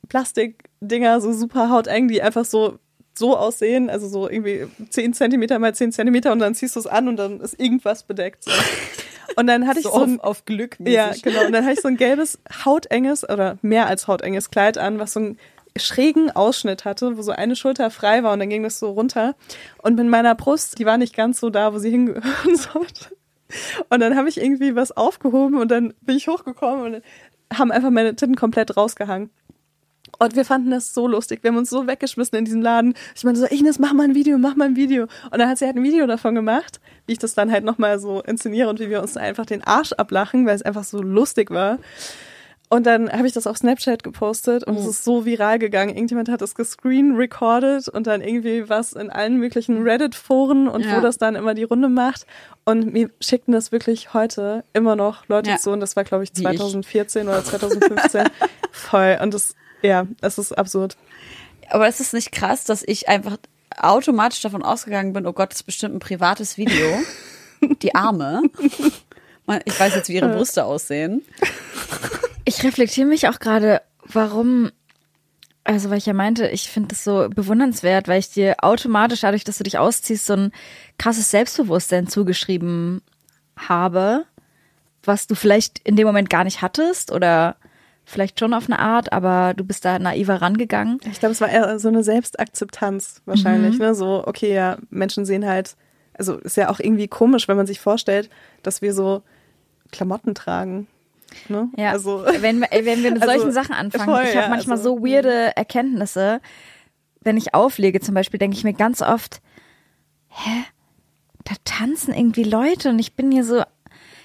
Plastikdinger, so super hauteng, die einfach so so aussehen, also so irgendwie 10 Zentimeter mal 10 Zentimeter und dann ziehst du es an und dann ist irgendwas bedeckt. So. Und dann hatte ich so, so ein, auf, Glück. Mäßig. Ja, genau. Und dann hatte ich so ein gelbes, hautenges oder mehr als hautenges Kleid an, was so einen schrägen Ausschnitt hatte, wo so eine Schulter frei war und dann ging das so runter. Und mit meiner Brust, die war nicht ganz so da, wo sie hingehören sollte. Und dann habe ich irgendwie was aufgehoben und dann bin ich hochgekommen und haben einfach meine Titten komplett rausgehangen. Und wir fanden das so lustig. Wir haben uns so weggeschmissen in diesem Laden. Ich meinte so, Ines, mach mal ein Video, mach mal ein Video. Und dann hat sie halt ein Video davon gemacht, wie ich das dann halt nochmal so inszeniere und wie wir uns einfach den Arsch ablachen, weil es einfach so lustig war. Und dann habe ich das auf Snapchat gepostet und mhm. es ist so viral gegangen. Irgendjemand hat das gescreen recorded und dann irgendwie was in allen möglichen Reddit-Foren und ja. wo das dann immer die Runde macht. Und mir schickten das wirklich heute immer noch Leute ja. zu und das war, glaube ich, 2014 oder 2015. Voll. Und das ja, es ist absurd. Aber es ist nicht krass, dass ich einfach automatisch davon ausgegangen bin, oh Gott, das ist bestimmt ein privates Video. Die Arme. Ich weiß jetzt, wie ihre Brüste aussehen. Ich reflektiere mich auch gerade, warum, also weil ich ja meinte, ich finde das so bewundernswert, weil ich dir automatisch, dadurch, dass du dich ausziehst, so ein krasses Selbstbewusstsein zugeschrieben habe, was du vielleicht in dem Moment gar nicht hattest oder vielleicht schon auf eine Art, aber du bist da naiver rangegangen. Ich glaube, es war eher so eine Selbstakzeptanz wahrscheinlich, mhm. ne? So, okay, ja, Menschen sehen halt, also ist ja auch irgendwie komisch, wenn man sich vorstellt, dass wir so Klamotten tragen. Ne? Ja, also, wenn, wenn wir mit solchen also, Sachen anfangen, voll, ich habe ja, manchmal also, so weirde Erkenntnisse, wenn ich auflege zum Beispiel, denke ich mir ganz oft, hä, da tanzen irgendwie Leute und ich bin hier so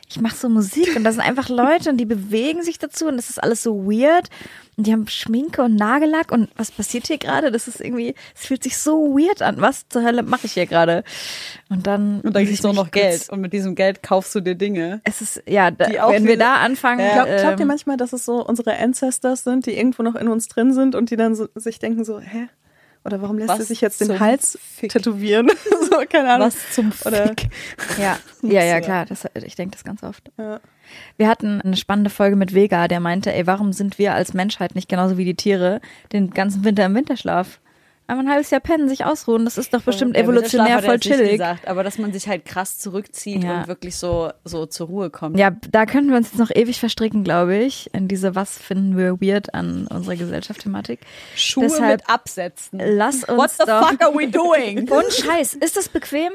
ich mache so Musik und da sind einfach Leute und die bewegen sich dazu und das ist alles so weird und die haben Schminke und Nagellack und was passiert hier gerade? Das ist irgendwie, es fühlt sich so weird an. Was zur Hölle mache ich hier gerade? Und dann und dann kriegst du auch noch Geld und mit diesem Geld kaufst du dir Dinge. Es ist ja, da, wenn wir da anfangen. Ja. Glaub, glaubt ihr ähm, manchmal, dass es so unsere Ancestors sind, die irgendwo noch in uns drin sind und die dann so, sich denken so, hä? Oder warum lässt Was sie sich jetzt den Hals Fick? tätowieren? so, keine Ahnung. Was zum Oder- Fick? Ja, ja, ja, klar. Das, ich denke das ganz oft. Ja. Wir hatten eine spannende Folge mit Vega, der meinte, ey, warum sind wir als Menschheit nicht genauso wie die Tiere den ganzen Winter im Winterschlaf? Einmal ein halbes Jahr pennen, sich ausruhen, das ist doch bestimmt Der evolutionär voll chillig. Gesagt, aber dass man sich halt krass zurückzieht Ja. und wirklich so, so zur Ruhe kommt. Ja, da könnten wir uns jetzt noch ewig verstricken, glaube ich, in diese Was finden wir weird an unserer Gesellschaft-Thematik. Schuhe Deshalb mit Absätzen. Lass uns What the doch fuck are we doing? Und Scheiß, ist das bequem?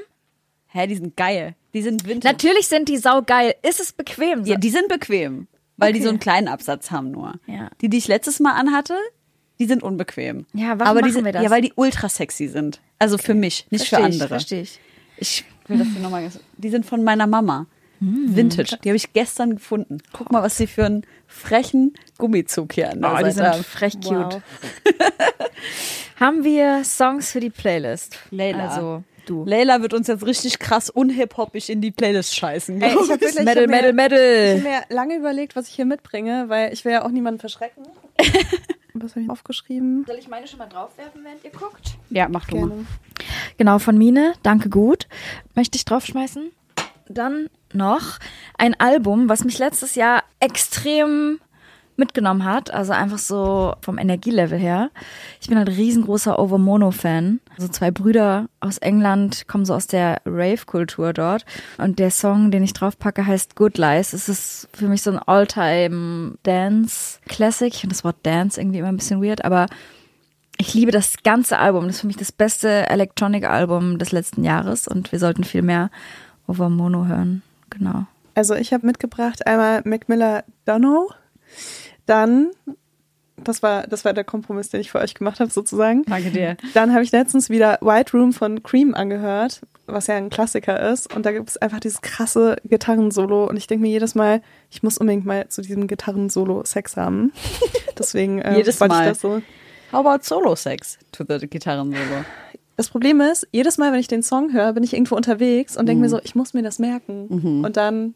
Hä, die sind geil. Die sind Vintage. Natürlich sind die saugeil. Ist es bequem? Ja, die sind bequem, weil die Okay. so einen kleinen Absatz haben nur. Ja. Die, die ich letztes Mal anhatte, die sind unbequem. Ja, warum Aber die machen sind, wir das? Ja, weil die ultra sexy sind. Also für mich, nicht für Versteh ich, andere. Verstehe ich. Ich will das hier nochmal. Die sind von meiner Mama. Vintage. Die habe ich gestern gefunden. Guck mal, was sie für einen frechen Gummizug hier an der Oh, die Seite sind haben. frech cute. Wow. Haben wir Songs für die Playlist? Leila. Also, du. Leila wird uns jetzt richtig krass unhip-hoppig in die Playlist scheißen. Ey, ich hab wirklich- ich Metal, mir- Metal, Ich Metal. habe mir lange überlegt, was ich hier mitbringe, weil ich will ja auch niemanden verschrecken. was habe ich aufgeschrieben? Soll ich meine schon mal draufwerfen, während ihr guckt? Ja, mach du mal. Gerne. Genau, von Mine, danke gut. Möchte ich draufschmeißen. Dann noch ein Album, was mich letztes Jahr extrem mitgenommen hat, also einfach so vom Energielevel her. Ich bin ein riesengroßer Overmono-Fan. Also zwei Brüder aus England kommen so aus der Rave-Kultur dort. Und der Song, den ich draufpacke, heißt Good Lies. Es ist für mich so ein All-Time-Dance-Classic. Ich finde das Wort Dance irgendwie immer ein bisschen weird, aber ich liebe das ganze Album. Das ist für mich das beste Electronic-Album des letzten Jahres und wir sollten viel mehr over Mono hören. Genau. Also ich habe mitgebracht einmal Mac Miller Dono, dann das war das war der Kompromiss, den ich für euch gemacht habe sozusagen. Danke dir. Dann habe ich letztens wieder White Room von Cream angehört, was ja ein Klassiker ist. Und da gibt es einfach dieses krasse Gitarrensolo. Und ich denke mir jedes Mal, ich muss unbedingt mal zu diesem Gitarrensolo Sex haben. Deswegen äh, Jedes wollte Mal. ich das so. How about Solo Sex to the Gitarrensolo? Das Problem ist, jedes Mal, wenn ich den Song höre, bin ich irgendwo unterwegs und denke mir so, ich muss mir das merken. Und dann,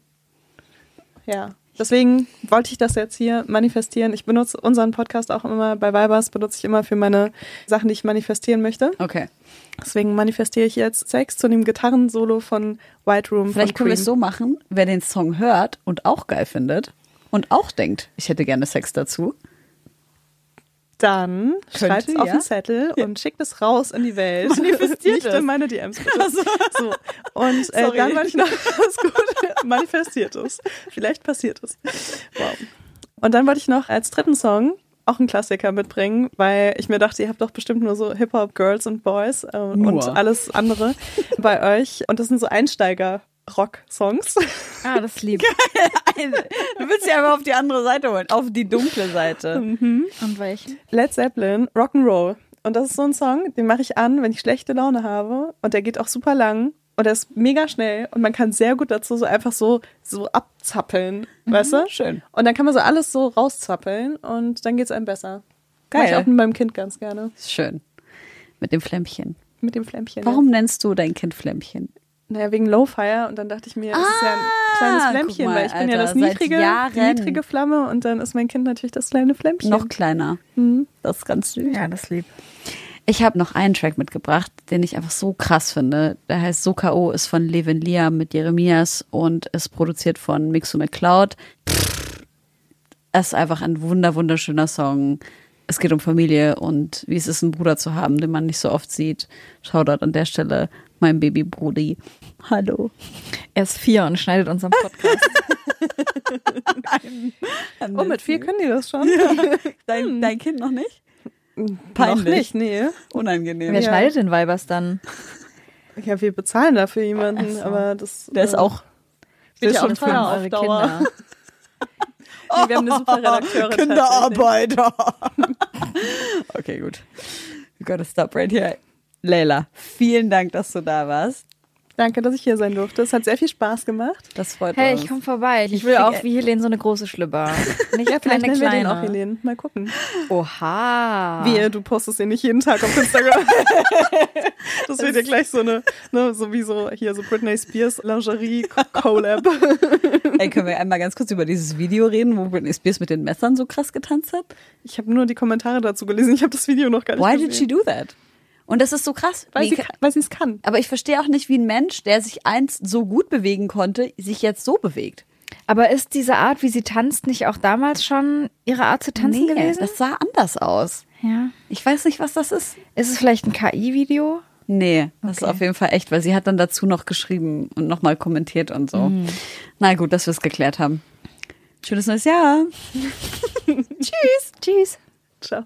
ja. Deswegen wollte ich das jetzt hier manifestieren. Ich benutze unseren Podcast auch immer bei Vibers, benutze ich immer für meine Sachen, die ich manifestieren möchte. Okay. Deswegen manifestiere ich jetzt Sex zu dem Gitarrensolo von White Room. Vielleicht können wir es so machen, wer den Song hört und auch geil findet und auch denkt, ich hätte gerne Sex dazu. Dann schreibt es auf ja. den Zettel und schickt es raus in die Welt. Manifestiert Nicht es. in meine DMs. Bitte. So. Und äh, dann wollte ich noch was gut manifestiert es. Vielleicht passiert es. Wow. Und dann wollte ich noch als dritten Song auch einen Klassiker mitbringen, weil ich mir dachte, ihr habt doch bestimmt nur so Hip-Hop Girls und Boys äh, und alles andere bei euch. Und das sind so Einsteiger-Rock-Songs. Ah, das lieb. Du willst ja aber auf die andere Seite holen, auf die dunkle Seite. Und welchen? Led Zeppelin, Rock'n'Roll. Und das ist so ein Song, den mache ich an, wenn ich schlechte Laune habe. Und der geht auch super lang. Und er ist mega schnell. Und man kann sehr gut dazu so einfach so, so abzappeln. Weißt du? schön. Und dann kann man so alles so rauszappeln. Und dann geht's einem besser. Mach Geil. ich auch mit meinem Kind ganz gerne. Schön. Mit dem Flämmchen. Mit dem Flämmchen. Warum nennst du dein Kind Flämmchen? Naja, wegen Lowfire. Und dann dachte ich mir, es ist ja ein kleines Ah, Flämmchen, guck mal, weil ich bin ja Alter, das niedrige, niedrige Flamme. Und dann ist mein Kind natürlich das kleine Flämmchen. Noch kleiner. Das ist ganz süß. Ja, das lieb. Ich habe noch einen Track mitgebracht, den ich einfach so krass finde. Der heißt So K.O. ist von Levin Liam mit Jeremias und ist produziert von Mixu McCloud. Es ist einfach ein wunder, wunderschöner Song. Es geht um Familie und wie es ist, einen Bruder zu haben, den man nicht so oft sieht. Shoutout an der Stelle, mein Baby Brudi. Hallo. Er ist vier und schneidet unseren Podcast. Oh, mit vier können die das schon? Dein, dein Kind noch nicht? Noch Peinlich. nicht, nee. Unangenehm. Wer Ja. schneidet den Weibers dann? Ja, wir bezahlen dafür jemanden, so. aber das. Der ist äh, auch wird ja schon für eure Dauer. Kinder. Nee, wir haben eine super Redakteurin. Kinderarbeiter. okay, gut. We gotta stop right here. Leila, vielen Dank, dass du da warst. Danke, dass ich hier sein durfte. Es hat sehr viel Spaß gemacht. Das freut Hey, uns. ich komm vorbei. Ich will krieg- auch wie Helene so eine große Schlüpper. Nicht Ja, vielleicht eine nennen wir den kleine. auch Helene. Mal gucken. Oha. Wehe, du postest den nicht jeden Tag auf Instagram. das wird ja gleich so eine, ne, so wie so hier so Britney Spears Lingerie Collab. Ey, können wir einmal ganz kurz über dieses Video reden, wo Britney Spears mit den Messern so krass getanzt hat? Ich habe nur die Kommentare dazu gelesen. Ich habe das Video noch gar nicht Why gesehen. did she do that? Und das ist so krass. Weil Wie sie es kann. aber ich verstehe auch nicht, wie ein Mensch, der sich einst so gut bewegen konnte, sich jetzt so bewegt. Aber ist diese Art, wie sie tanzt, nicht auch damals schon ihre Art zu tanzen gewesen? das sah anders aus. ja. Ich weiß nicht, was das ist. Ist es vielleicht ein KI-Video? Nee, das ist Okay. auf jeden Fall echt, weil sie hat dann dazu noch geschrieben und nochmal kommentiert und so. Na gut, dass wir es geklärt haben. Schönes neues Jahr. Tschüss. Tschüss. Ciao.